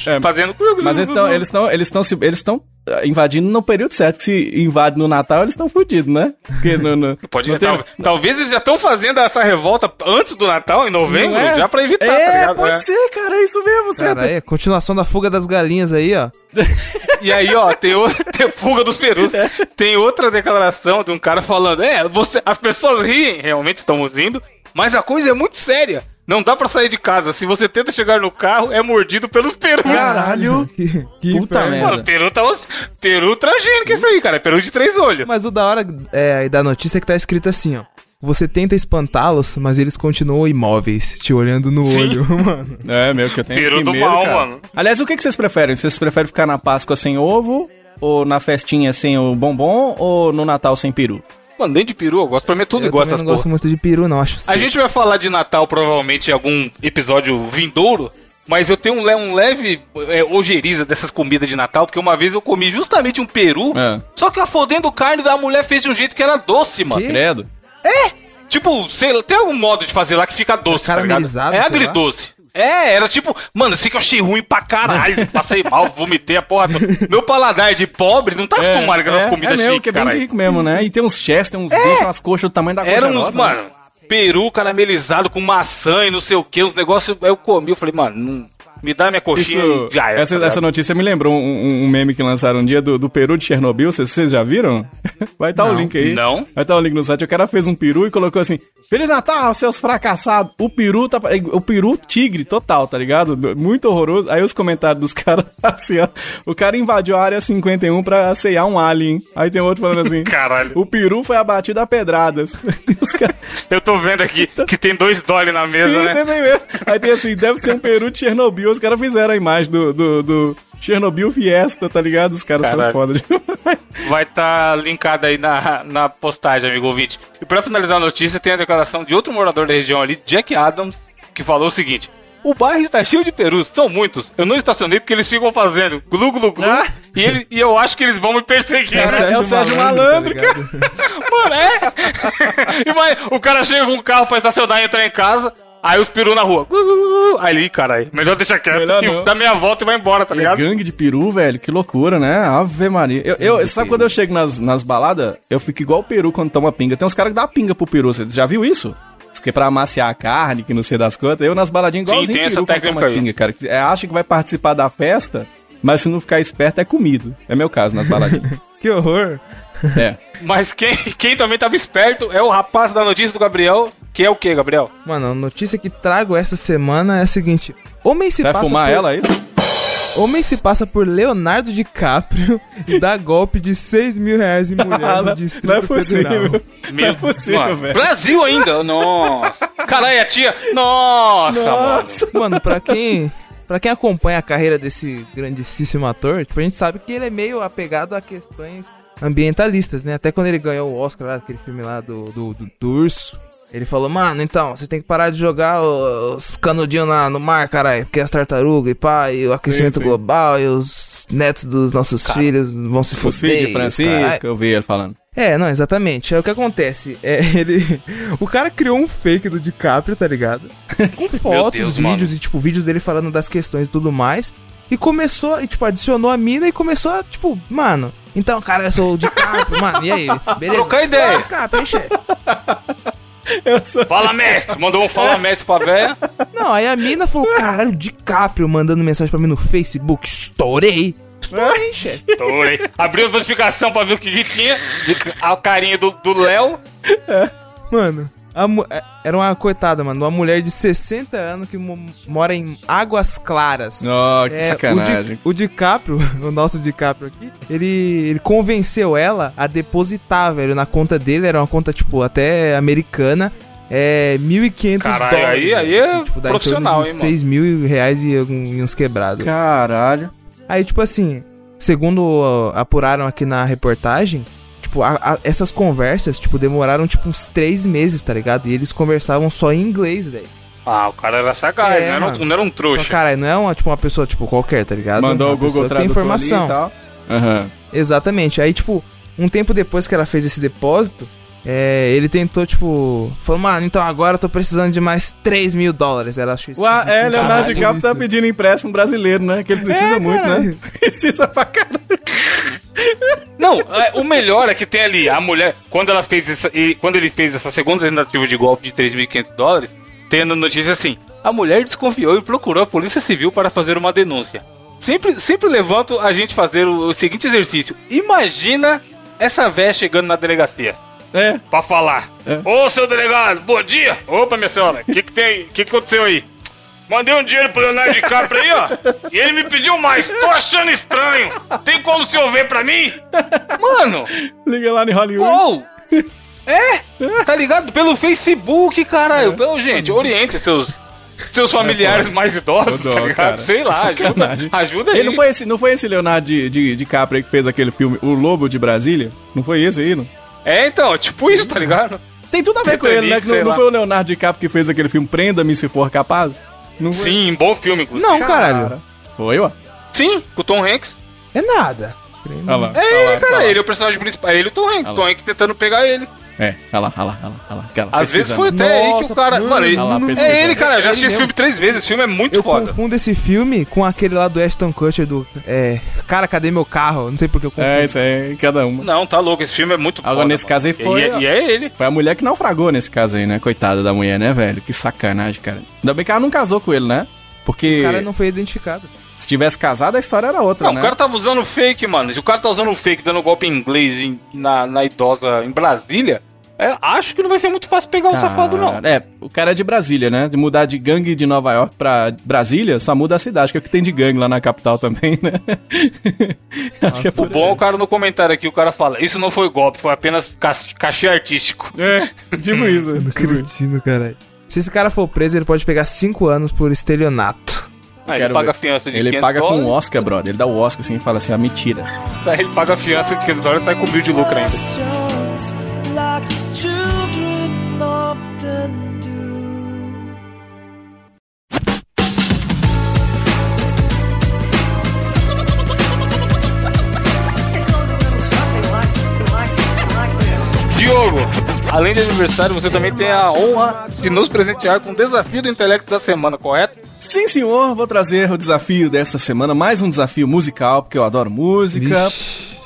É, fazendo. Mas eles estão eles estão eles estão eles estão invadindo no período certo. que Se invade no Natal, eles estão fodidos, né? Porque [laughs] no, no, Pode, não tem- tal- talvez eles já estão fazendo essa revolta antes do Natal, em novembro, é? já pra evitar, é, tá ligado? pode É. ser, cara, é isso mesmo, certo? Cara, é continuação da fuga das galinhas aí, ó. E aí, ó, tem outra [laughs] tem fuga dos perus. É. Tem outra declaração de um cara falando: É, você, as pessoas riem, realmente estamos rindo, mas a coisa é muito séria. Não dá pra sair de casa. Se você tenta chegar no carro, é mordido pelos perus. Caralho. Que, [laughs] que Puta inferno. merda. Mano, peru tá peru transgênico isso aí, cara. É peru de três olhos. Mas o da hora é, da notícia é que tá escrito assim, ó. Você tenta espantá-los, mas eles continuam imóveis, te olhando no olho, [laughs] mano. É, meu, que eu tenho Peru que do medo, mal, cara. mano. Aliás, o que, que vocês preferem? Vocês preferem ficar na Páscoa sem ovo? Ou na festinha sem o bombom? Ou no Natal sem peru? Mano, nem de peru, eu gosto pra mim é tudo Eu igual essas não porra. gosto muito de peru, não, acho A gente vai falar de Natal provavelmente em algum episódio vindouro, mas eu tenho um, le- um leve é, ojeriza dessas comidas de Natal, porque uma vez eu comi justamente um peru, É. só que a fodendo carne da mulher fez de um jeito que era doce, mano. Que? Credo. Tipo, sei lá, tem algum modo de fazer lá que fica doce, tá ligado? caramelizado, É sei lá. agridoce. É, era tipo, mano, sei que eu achei ruim pra caralho. [laughs] Passei mal, vomitei a porra. Meu paladar de pobre não tá acostumado com essas é, comidas é mesmo, chiques, que é bem rico mesmo, né? E tem uns chest, tem uns bichos, umas coxas do tamanho da Era uns, nossa, né? mano, peru caramelizado com maçã e não sei o que, uns negócios. Aí eu comi, eu falei, mano, não- me dá minha coxinha Isso, e já era. essa, tá essa notícia me lembrou um, um- meme que lançaram um dia do, do peru de Chernobyl. Vocês, já viram? [laughs] Vai estar o Não. link aí. Não. Vai estar o link no site. O cara fez um peru e colocou assim: Feliz Natal, seus fracassados. O peru tá. O peru tigre total, tá ligado? Muito horroroso. Aí os comentários dos [laughs] caras assim, ó. O cara invadiu a área 51 pra aceiar um alien. Aí tem outro falando assim: Caralho. O peru foi abatido a pedradas. [laughs] Os caras. Eu tô vendo aqui que tem dois dolly na mesa, Isso, né? Aí tem assim, deve ser um peru de Chernobyl. Os caras fizeram a imagem do, do, do Chernobyl Fiesta, tá ligado? Os caras são Caralho. foda demais. Vai estar linkado aí na, na postagem, amigo ouvinte. E pra finalizar a notícia, tem a declaração de outro morador da região ali, Jack Adams, que falou o seguinte. O bairro está cheio de perus, são muitos. Eu não estacionei porque eles ficam fazendo glu glu glu. Ah. E, ele- e eu acho que eles vão me perseguir. É, né? é o Sérgio Malandro, tá ligado? [laughs] Mano, é? [laughs] O cara chega com um carro pra estacionar e entrar em casa, aí os peru na rua. Aí ele, caralho, melhor deixar quieto. Melhor e dá meia volta e vai embora, tá É ligado? gangue de peru, velho. Que loucura, né? Ave Maria. Eu, eu, sabe quando eu chego nas, nas baladas, eu fico igual o peru quando toma pinga. Tem uns caras que dá pinga pro peru. Você já viu isso? Que é pra amaciar a carne, que não sei das quantas. Eu nas baladinhas Sim, igualzinho tem essa técnica aí. pinga, cara. É, acha que vai participar da festa, mas se não ficar esperto é comido. É meu caso nas baladinhas. [laughs] Que horror. é. Mas quem, quem também tava esperto é o rapaz da notícia do Gabriel, que é o que, Gabriel? Mano, a notícia que trago essa semana é a seguinte: Homem se Vai passa fumar por... ela aí? Homem se passa por Leonardo DiCaprio [laughs] e dá golpe de 6 mil reais em mulher no Distrito não é Federal. possível. Não é possível, Mano, velho. Brasil ainda? Nossa. Caralho, a tia. Nossa, mano. Mano, pra quem, pra quem acompanha a carreira desse grandíssimo ator, tipo, a gente sabe que ele é meio apegado a questões ambientalistas, né? Até quando ele ganhou o Oscar lá, aquele filme lá do, do, do, do urso. Ele falou, mano, então, você tem que parar de jogar os canudinhos na, no mar, caralho, porque as tartarugas e pá, e o aquecimento sim. global, e os netos dos nossos filhos vão se Os fuder. filhos de caralho." Francisco, eu vi ele falando. É, não, exatamente. É o que acontece. É, [laughs] ele. O cara criou um fake do DiCaprio, tá ligado? Com [laughs] fotos, Deus, vídeos mano. e, tipo, vídeos dele falando das questões e tudo mais. E começou, e, tipo, adicionou a mina e começou a, tipo, mano, então, cara, eu sou o DiCaprio, mano, e aí? Beleza? [laughs] Trocar ideia. DiCaprio, hein, chefe? Sou... Fala, mestre! Mandou um fala, mestre pra véia. Não, aí a mina falou, caralho, DiCaprio mandando mensagem pra mim no Facebook, estourei. Estourei, chefe. Estourei. Abriu as notificações pra ver o que, que tinha. De, a carinha do do Léo. Mano, a é- era uma coitada, mano, uma mulher de 60 anos que mo- mora em Águas Claras. Oh, que É, sacanagem. O, Di, o DiCaprio, [laughs] o nosso DiCaprio aqui, ele, ele convenceu ela a depositar, velho, na conta dele, era uma conta, tipo, até americana, é 1.500 Caralho, dólares. aí- aí é em torno profissional, hein, mano? 6 mil reais e, e uns quebrados. Caralho. Aí, tipo assim, segundo apuraram aqui na reportagem, tipo, a- a- essas conversas, tipo, demoraram, tipo, uns três meses, tá ligado? E eles conversavam só em inglês, velho. Ah, o cara era sagaz, É, não, era um, não era um trouxa. caralho, não é uma, tipo, uma pessoa, tipo, qualquer, tá ligado? Mandou uma o Google tem Tradutor informação. ali e tal. Aham. Exatamente. Aí, tipo, um tempo depois que ela fez esse depósito, é, ele tentou, tipo, falou, mano, então agora eu tô precisando de mais 3 mil dólares. Ela achou isso. Ué, é, Leonardo DiCaprio tá pedindo empréstimo brasileiro, né? Que ele precisa É, muito, caralho. né? [laughs] Precisa pra caralho. Não, é, o melhor é que tem ali a mulher, quando ela fez essa, e quando ele fez essa segunda tentativa de golpe de 3.500 dólares, tendo notícia assim: a mulher desconfiou e procurou a Polícia Civil para fazer uma denúncia. Sempre, sempre levanto a gente fazer o, o seguinte exercício: imagina essa véia chegando na delegacia É. pra falar: É. Ô seu delegado, bom dia! Opa, minha senhora, o [laughs] que, que tem? O que, que aconteceu aí? Mandei um dinheiro pro Leonardo DiCaprio aí, ó. E ele me pediu mais. Tô achando estranho. Tem como o senhor ver pra mim? Mano, Liga lá em Hollywood. Gol! [laughs] É? Tá ligado? Pelo Facebook, caralho. Pelo, gente, oriente seus, seus familiares mais idosos, tá ligado? cara. Sei lá, ajuda, Sacanagem. ajuda aí. Ele não foi esse, não foi esse Leonardo de, de, DiCaprio aí que fez aquele filme O Lobo de Brasília? Não foi esse aí, não? É, então, tipo isso, tá ligado? Tem tudo a ver com Titanic, ele, né? Não, não foi o Leonardo DiCaprio que fez aquele filme Prenda-me se for capaz? Não foi? Sim, bom filme, inclusive. Não, caralho. Foi, ó. Sim, com o Tom Hanks. É nada. Olha lá. É olha ele, lá, cara, olha ele é o personagem principal. É ele e o Tom Hanks. lá. Tom Hanks tentando pegar ele. É, olha lá, olha lá, olha lá, olha lá. Aquela, Às vezes foi até aí que Nossa, o cara. mano, Mano, ele- olha lá, é ele, cara. Eu já É assisti esse filme três vezes. Esse filme é muito Eu foda. confundo esse filme com aquele lá do Ashton Kutcher do. É. Cara, cadê meu carro? Não sei porque eu confundo. É, isso aí, cada uma. Não, tá louco. Esse filme é muito Agora, foda. nesse mano. caso aí E foi, é- ó. E é ele. Foi a mulher que naufragou nesse caso aí, né? Coitada da mulher, né, velho? Que sacanagem, cara. Ainda bem que ela não casou com ele, né? Porque O cara não foi identificado. se tivesse casado, a história era outra, Não, né? o cara tava usando fake, mano. Se o cara tá usando fake, dando golpe em inglês em- na, na idosa em Brasília, é, acho que não vai ser muito fácil pegar o safado, não. Cara, É, o cara é de Brasília, né? De mudar de gangue de Nova York pra Brasília, só muda a cidade, que é o que tem de gangue lá na capital também, né? [laughs] Acho que é O bom é o cara no comentário aqui, o cara fala, isso não foi golpe, foi apenas cachê artístico. É, tipo isso. [laughs] tipo. Cretino, caralho. Se esse cara for preso, ele pode pegar 5 anos por estelionato. Aí ele paga ver. fiança de Ele 500 paga com o dólares, Oscar, brother. Ele dá o Oscar assim e fala assim, ah, mentira. [laughs] Aí ele paga fiança de 500 dólares e sai com mil de lucro ainda. Diogo, além de aniversário, você também tem a honra de nos presentear com o desafio do intelecto da semana, correto? Sim, senhor, vou trazer o desafio dessa semana, mais um desafio musical, porque eu adoro música.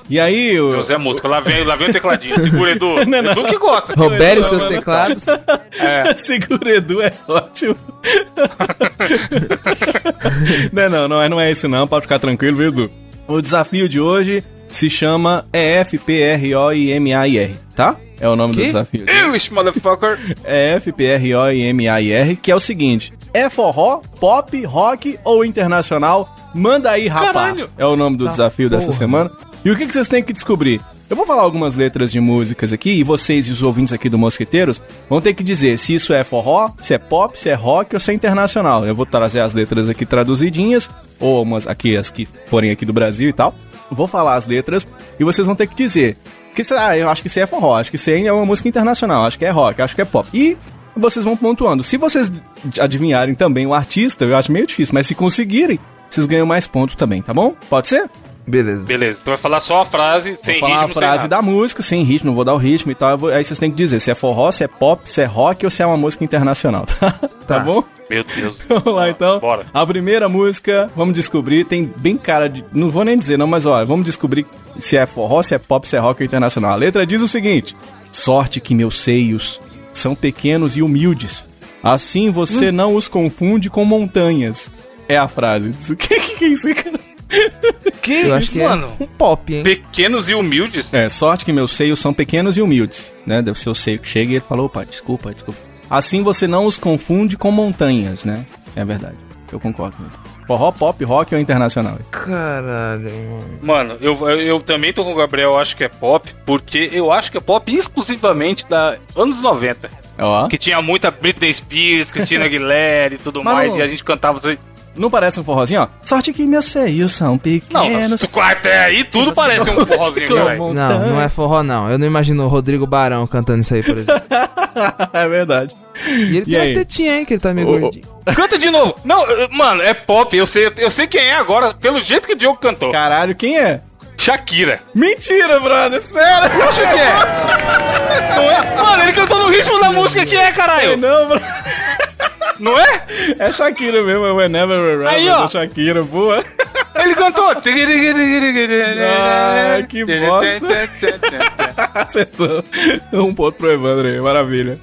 E aí, o... José Música, lá vem, lá vem o tecladinho. Segura, Edu. [laughs] Não, não. Edu que gosta. Roberto e seus teclados. [laughs] Segura Edu é ótimo. [laughs] não, não, não é, não é isso não, pode ficar tranquilo, viu, Edu? O desafio de hoje se chama EFPROIMAIR, tá? É o nome do Que? desafio. English, motherfucker. [laughs] EFPROIMAIR, que é o seguinte: é forró, pop, rock ou internacional? Manda aí. Caralho. É o nome do desafio dessa porra. semana. E o que, que vocês têm que descobrir? Eu vou falar algumas letras de músicas aqui e vocês e os ouvintes aqui do Mosqueteiros vão ter que dizer se isso é forró, se é pop, se é rock ou se é internacional. Eu vou trazer as letras aqui traduzidinhas, ou umas aqui, as que forem aqui do Brasil e tal. Vou falar as letras e vocês vão ter que dizer. Que, ah, eu acho que isso é forró, acho que isso é uma música internacional, acho que é rock, acho que é pop. E vocês vão pontuando. Se vocês adivinharem também o artista, eu acho meio difícil, mas se conseguirem, vocês ganham mais pontos também, tá bom? Pode ser? Beleza. Beleza, tu vai falar só a frase, sem vou falar ritmo, a frase sem da música, sem ritmo, não vou dar o ritmo e tal. vou- aí vocês têm que dizer se é forró, se é pop, se é rock ou se é uma música internacional, [laughs] tá? Tá, Tá. bom? Meu Deus. [laughs] Vamos lá então. Bora. A primeira música, vamos descobrir, tem bem cara de. Não vou nem dizer, não, mas ó, vamos descobrir se é forró, se é pop, se é rock ou internacional. A letra diz o seguinte: Sorte que meus seios são pequenos e humildes. Assim você Hum. não os confunde com montanhas. É a frase. [laughs] O que, que é isso, cara? [laughs] Que Eu acho que mano? é um pop, hein? Pequenos e humildes. É, sorte que meus seios são pequenos e humildes, né? Deve ser o seio que chega e ele falou, opa, desculpa, desculpa. Assim você não os confunde com montanhas, né? É verdade. Eu concordo mesmo. Forró, pop, rock ou internacional? Caralho, mano. Mano, eu, eu, eu também tô com o Gabriel, eu acho que é pop, porque eu acho que é pop exclusivamente da anos 90. Ó. Que tinha muita Britney Spears, Christina [laughs] Aguilera e tudo Mas mais, e a gente cantava. Não parece um forrozinho, ó? Sorte que meus seios são Não, pequenos. tu- até aí tudo parece um forrozinho, velho. Não, não é forró, não. Eu não imagino o Rodrigo Barão cantando isso aí, por exemplo. [laughs] é verdade. E ele E tem umas aí? tetinhas, hein, que ele tá meio ô. gordinho. [laughs] Canta de novo. Não, eu- mano, é pop, eu sei, eu sei quem é agora, pelo jeito que o Diogo cantou. Caralho, quem é? Shakira. Mentira, brother, sério? Acho que é. Não [laughs] é? Mano, ele cantou no ritmo da música que é, É caralho. não, bro. Não é? É Shakira mesmo, é Whenever We're Aí, Rebels, ó. é Shakira, boa. Ele cantou. [laughs] Ah, que bosta. [laughs] Acertou. Um ponto pro Evandro aí, maravilha.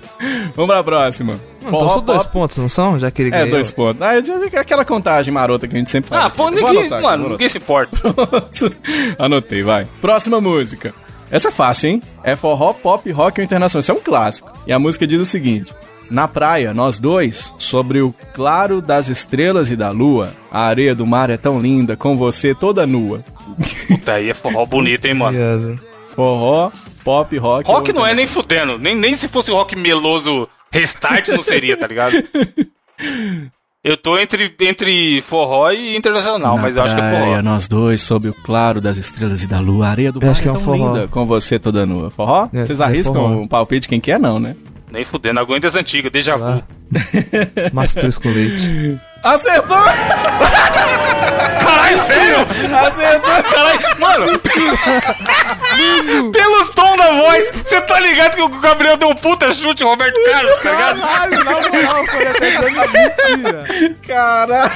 Vamos pra próxima. Não, então são dois pontos, não são? Já que ele É, ganhou. dois pontos. Ah, já- já- aquela contagem marota que a gente sempre faz. Ah, Vou ninguém, anotar mano, ninguém se importa. Pronto. Anotei, vai. Próxima música. Essa é fácil, hein? É forró, pop, rock ou internacional. Isso é um clássico. E a música diz o seguinte: Na praia, nós dois, sobre o claro das estrelas e da lua, a areia do mar é tão linda, com você toda nua. Puta, aí é forró bonito, hein, mano. Forró, pop, rock. Rock não é nem fudendo. Nem, nem se fosse rock meloso restart não seria, tá ligado? [laughs] Eu tô entre, entre forró e internacional, Na mas eu acho que é praia, forró. nós dois, sob o claro das estrelas e da lua, a areia do Eu mar acho que é um tão forró. linda, com você toda nua. Forró? É, Vocês é arriscam forró. um palpite quem quer, não, né? Nem fudendo, aguenta as antigas, déjà vu. [laughs] Mastruz com leite. Acertou! Caralho, sério? Acertou! Caralho, mano. Pelo tom da voz, você tá ligado que o Gabriel deu um puta chute, Roberto Carlos, tá ligado? Caralho, na moral, foi até dizendo mentira. Caralho!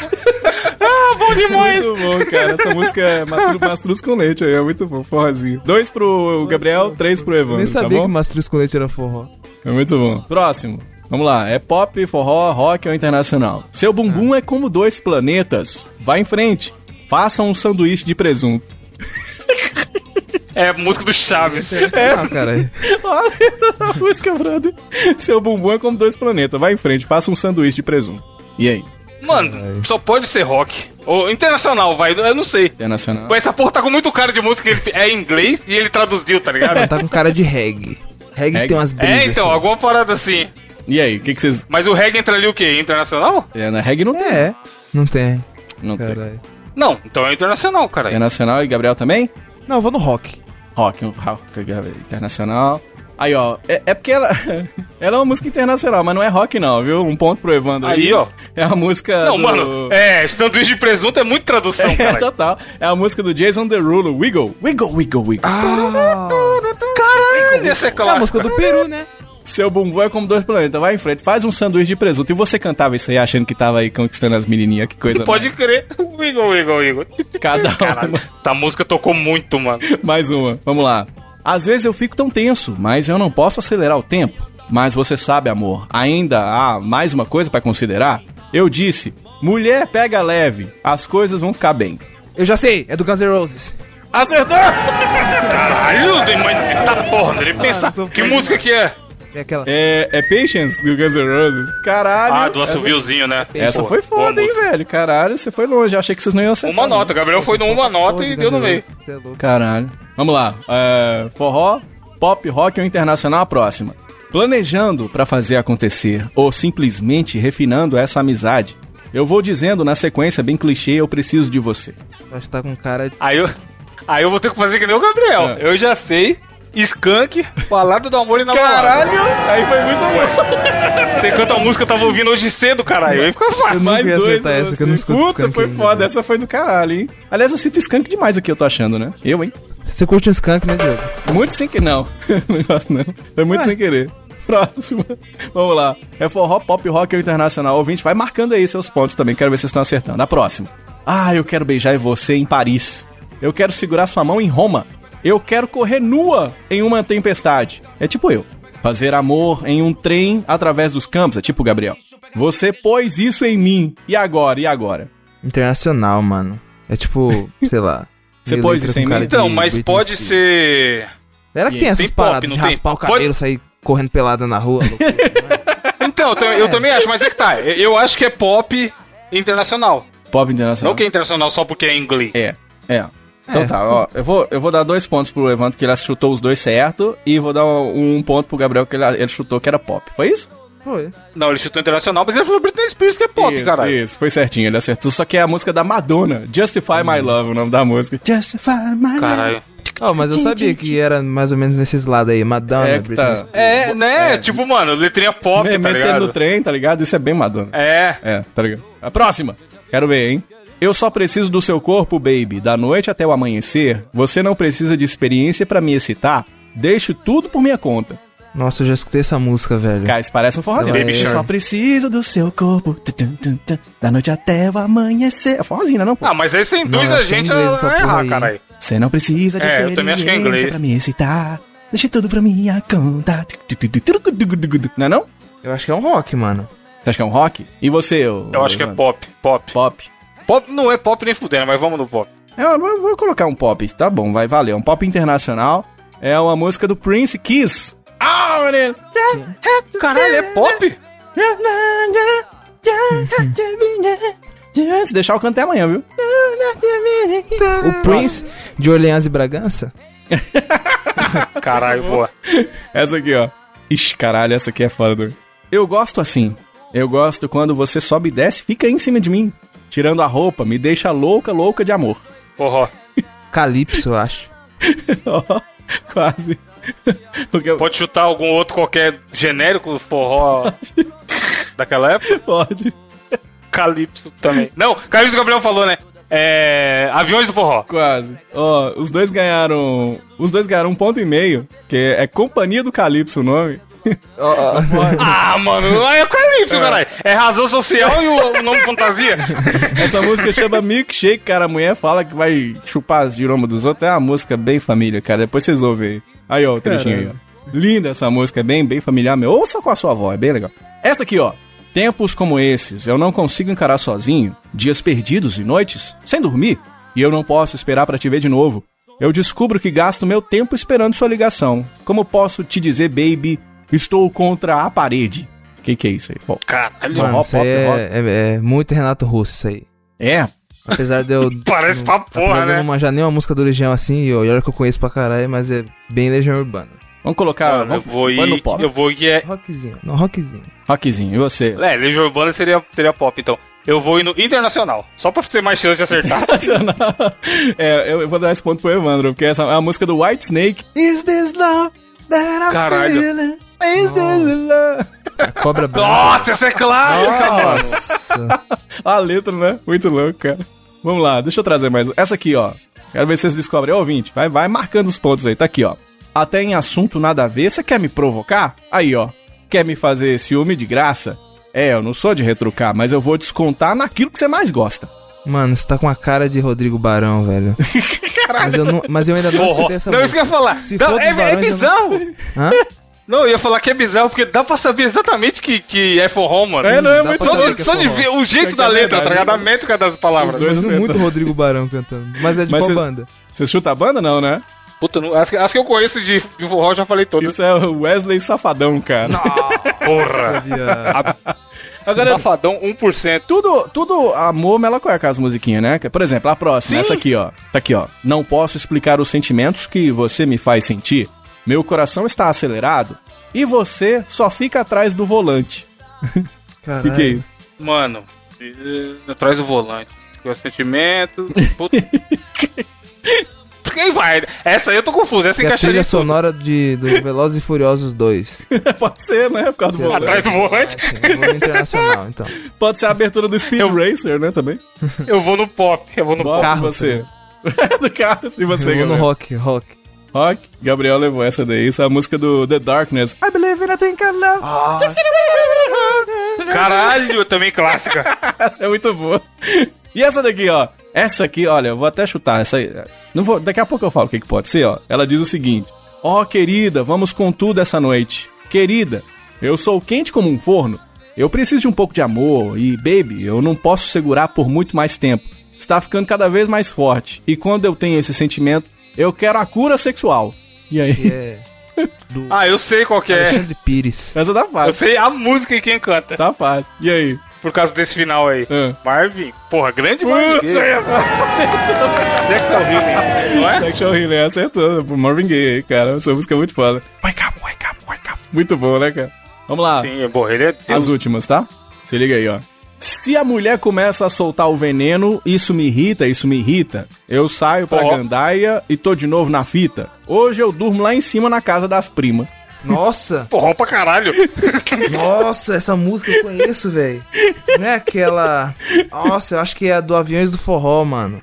Ah, bom demais. Muito bom, cara. Essa música é Mastru- Mastruz com leite aí, é muito bom, forrozinho. Dois pro Gabriel, três pro Eu Evandro, nem tá sabia que Mastruz com leite era forró. É muito bom. Próximo. Vamos lá. É pop, forró, rock ou internacional? Seu bumbum é como dois planetas. Vai em frente. Faça um sanduíche de presunto. É a música do Chaves. Ah, cara. [laughs] Olha a música, brother. Seu bumbum é como dois planetas. Vai em frente. Faça um sanduíche de presunto. E aí? Mano, só pode ser rock. Ou internacional, vai, eu não sei. Internacional. Mas essa porra tá com muito cara de música, ele é em inglês e ele traduziu, tá ligado? Tá com cara de reggae. Reggae, Reggae? tem umas brisas. É, então, assim. alguma parada assim. E aí? O que, que vocês. Mas o reggae entra ali o quê? Internacional? É, na reggae não tem. É, não tem. Não tem. Caralho. Não, então é internacional, cara. Internacional e Gabriel também? Não, eu vou no rock. Rock, um rock internacional. Aí, ó, é, é porque ela, [laughs] ela é uma música internacional, mas não é rock não, viu? Um ponto pro Evandro aí. Aí, ó. É a música Não, do... mano, é, sanduíche de presunto é muito tradução, É, cara. total. É a música do Jason Derulo, Wiggle. Wiggle, wiggle, wiggle. Ah, Caralho, essa é é a clássica. música do Peru, né? Seu bumbum é como dois planetas. Vai em frente, faz um sanduíche de presunto. E você cantava isso aí achando que tava aí conquistando as menininhas. Que coisa Pode crer. Wiggle, wiggle, wiggle. Cada uma. essa música tocou muito, mano. [laughs] Mais uma. Vamos lá. Às vezes eu fico tão tenso, mas eu não posso acelerar o tempo. Mas você sabe, amor, ainda há mais uma coisa pra considerar? Eu disse, mulher pega leve, as coisas vão ficar bem. Eu já sei, é do Guns N' Roses. Acertou! [laughs] Caralho, mas tá porra, ele pensa. sou Que música que é? É aquela. É, é Patience do Guns N' Roses. Caralho. Ah, do assoviozinho, né? Essa Pô, foi foda, hein, música. velho? Caralho, você foi longe. Eu achei que vocês não iam acertar. Uma nota, Gabriel foi numa nota e deu no meio. É. Caralho. Vamos lá. É, forró, pop, rock ou internacional a próxima. Planejando pra fazer acontecer ou simplesmente refinando essa amizade. Eu vou dizendo na sequência bem clichê, eu preciso de você. Acho que tá com cara de. Aí eu, aí eu vou ter que fazer que nem o Gabriel. É. Eu já sei. Skunk, Balada do Amor e Namorado. Aí foi muito bom. [laughs] Você canta a música que eu tava ouvindo hoje cedo, caralho. Aí fica Eu fácil. nunca Mais ia dois acertar essa, que eu não escuto Puta, Skank foi ainda, foda. Essa foi do caralho, hein? Aliás, eu sinto skunk demais aqui, eu tô achando, né? Eu, hein? Você curte um skunk, né, Diogo? Muito sem que não. [laughs] não gosto não. Foi muito Ué. sem querer. Próximo. Vamos lá. É forró, pop, rock ou internacional. Ouvinte, vai marcando aí seus pontos também. Quero ver se vocês estão acertando. A próxima. Ah, eu quero beijar você em Paris. Eu quero segurar sua mão em Roma. Eu quero correr nua em uma tempestade. É tipo eu. Fazer amor em um trem através dos campos, é tipo o Gabriel. Você pôs isso em mim. E agora? E agora? Internacional, mano. É tipo, [laughs] sei lá. Você pôs isso em cara mim? Então, mas Britney pode Spears. ser. Ela que tem Tem essas pop, paradas de tem? raspar o Pode- cabelo, sair correndo pelada na rua. loucura. [laughs] Então, eu, também- eu também acho, mas é que tá. Eu eu acho que é pop internacional. Pop internacional. Não que é internacional só porque é inglês. É, é. Então É. tá, ó, eu vou, eu vou dar dois pontos pro Evandro, que ele chutou os dois certo, e vou dar um, um ponto pro Gabriel, que ele, ele chutou que era pop. Foi isso? Foi. Não, ele chutou internacional, mas ele falou Britney Spears que é pop, isso, caralho. Isso, foi certinho, ele acertou. Só que é a música da Madonna, Justify My Love, o nome da música. Justify My Caralho. Oh, mas eu sabia que era mais ou menos nesses lados aí. Madonna, É Britney tá. Spears. É, né? Tipo, mano, letrinha pop, Me- tá metendo ligado? no trem, tá ligado? Isso é bem Madonna. É. É, tá ligado? A próxima. Quero ver, hein? Eu só preciso do seu corpo, baby. Da noite até o amanhecer, você não precisa de experiência pra me excitar. Deixo tudo por minha conta. Nossa, eu já escutei essa música, velho. Cara, isso parece um forrozinho. Baby eu Shark. só preciso do seu corpo. tum, tum, tum, tum, Da noite até o amanhecer. É forrozinho, né, não, pô? Ah, mas aí você induz Não, a que é gente inglês a, essa a porra errar, caralho. Você não precisa de É, eu experiência também acho que é inglês. pra me excitar. Deixe tudo pra minha conta. Não é não? Eu acho que é um rock, mano. Você acha que é um rock? E você, ô, Eu acho que é pop. Pop. Pop. Pop não é pop nem fudendo, mas vamos no pop. Eu vou, vou colocar um pop, tá bom, vai valer. Um pop internacional. É uma música do Prince Kiss. Ah, menino! Caralho, é pop? Se deixar eu canto até amanhã, viu? O Prince de Orleans e Bragança? [laughs] Caralho, boa. Essa aqui, ó. Ixi, caralho, essa aqui é foda. Eu gosto assim. Eu gosto quando você sobe e desce, fica aí em cima de mim. Tirando a roupa, me deixa louca, louca de amor. Porra. [laughs] Calypso, eu acho. [laughs] Ó, Quase. [laughs] Eu- Pode chutar algum outro qualquer genérico forró daquela época? pode. Calypso também. Não, Calypso o Gabriel falou, né? É. Aviões do forró. Quase. Ó, os dois ganharam. Os dois ganharam um ponto e meio, que é Companhia do Calypso o nome. Ah, mano, é o Calypso, caralho. É razão social e o, o nome fantasia. Essa música chama Milkshake, cara. A mulher fala que vai chupar as giromas dos outros. É uma música bem família, cara. Depois vocês ouvem aí. Aí, ó, o trechinho aí, ó. Linda essa música, é bem, bem familiar, meu. Ouça com a sua avó, é bem legal. Essa aqui, ó. Tempos como esses, eu não consigo encarar sozinho. Dias perdidos e noites, sem dormir. E eu não posso esperar pra te ver de novo. Eu descubro que gasto meu tempo esperando sua ligação. Como posso te dizer, baby, estou contra a parede. Que que é isso aí? Pô, Caralho, Mano, isso aí é, é- é muito Renato Russo, isso aí. é? Apesar de eu... [laughs] parece pra apesar porra, de eu né? não manjar nenhuma música do Legião assim, e olha que eu conheço pra caralho, mas é bem Legião Urbana. Vamos colocar. Mano, eu vamos, vou põe no ir. pop. Eu vou ir. É, Rockzinho. Não, rockzinho. Rockzinho, e você? é Legião Urbana seria, seria pop, então. Eu vou ir no internacional. Só pra ter mais chance de acertar. [laughs] é, eu eu vou dar esse ponto pro Evandro, porque essa é a música do White Snake. Is this love that I'm Caralho. feeling? A cobra branca. Nossa, essa é clássica. Nossa. A letra, né? Muito louco, cara. Vamos lá, deixa eu trazer mais. um. Essa aqui, ó. Quero ver se vocês descobrem. Ô, ouvinte, vai, vai marcando os pontos aí. Tá aqui, ó. Até em assunto nada a ver, você quer me provocar? Aí, ó. Quer me fazer ciúme de graça? É, eu não sou de retrucar, mas eu vou descontar naquilo que você mais gosta. Mano, você tá com a cara de Rodrigo Barão, velho. [laughs] mas, eu não, mas eu ainda não escutei essa Não, isso que eu música. ia falar. Se Não, for é, é Barões, eu bizarro. Hã? Não, eu ia falar que é bizarro, porque dá pra saber exatamente que, que é forró, mano. É, não, é muito Só, saber de, é só de ver o jeito Que da é letra, tá ligado? A métrica das palavras. Os dois acertam. muito Rodrigo Barão cantando. Mas é de Mas qual cê- banda? Você chuta a banda, não, né? Puta, não- as, que- as que eu conheço de, de forró eu já falei todas. Isso é o Wesley Safadão, cara. Porra. Sabia. Agora, Safadão 1%. tudo, tudo amor mela cueca com as musiquinhas, né? Por exemplo, a próxima, Sim. essa aqui, ó. Tá aqui, ó. Não posso explicar os sentimentos que você me faz sentir. Meu coração está acelerado e você só fica atrás do volante. O [laughs] que, que é isso? Mano, eh, atrás do volante. O sentimento. Puta. [laughs] Quem vai? Essa aí eu tô confuso. Essa Que é a encaixaria trilha sonora de, do Velozes e Furiosos 2. [laughs] Pode ser, né? Por causa do volante. Atrás do volante. Eu vou no internacional, então. Pode ser a abertura do Speed Racer, né? Também. Eu vou no pop. Eu vou no Bob, pop. carro, você. do carro. E você, Eu vou no Gabriel? rock, rock. Rock. Gabriel levou essa daí. Isso é a música do The Darkness. I believe in a thing called love. Caralho, também clássica. Essa é muito boa. E essa daqui, ó. Essa aqui, olha, eu vou até chutar. Essa aí. Não vou, daqui a pouco eu falo o que, que pode ser, ó. Ela diz o seguinte: Ó, querida, vamos com tudo essa noite. Querida, eu sou quente como um forno. Eu preciso de um pouco de amor e, baby, eu não posso segurar por muito mais tempo. Está ficando cada vez mais forte. E quando eu tenho esse sentimento, eu quero a cura sexual. E aí? Que é. Do Ah, eu sei qual que é. Alexandre Pires. Essa tá Eu fácil. sei a música e quem canta. Tá fácil. E aí? Por causa desse final aí. Ah. Marvin. Porra, grande Marvin. Putz, Gaye. aí, acertou. Jackson Healing, não é? Sexual Healing, acertou. Pro Marvin Gaye, cara. Essa música é muito foda. Wake up, wake up, wake up. Muito bom, né, cara? Vamos lá. Sim, porra, ele é As Deus. últimas, tá? Se liga aí, ó. Se a mulher começa a soltar o veneno, isso me irrita, isso me irrita. Eu saio pra Ó. gandaia e tô de novo na fita. Hoje eu durmo lá em cima na casa das primas. Nossa, [laughs] Porra, pra caralho. nossa, essa música eu conheço, velho. Não é aquela. Nossa, eu acho que é a do Aviões do Forró, mano.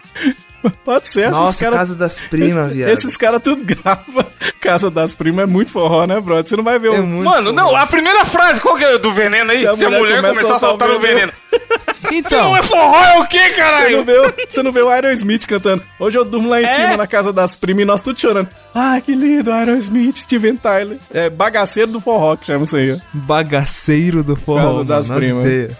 [laughs] Pode ser, Nossa, cara- Casa das Primas, [laughs] viado. Esses caras tudo [laughs] gravam. Casa das primas é muito forró, né, brother? Você não vai ver É o... muito Mano, não, a primeira frase, qual que é do veneno aí? Se a mulher, começar a soltar o veneno. Se Então, não é forró, é o quê, Você não, caralho? vê você não vê o Aerosmith cantando. Hoje eu durmo lá em É? cima na casa das primas e nós tudo chorando. Ah, que lindo, Aerosmith, Steven Tyler. É bagaceiro do forró que chama isso aí, ó. bagaceiro do forró, Casa das Primas.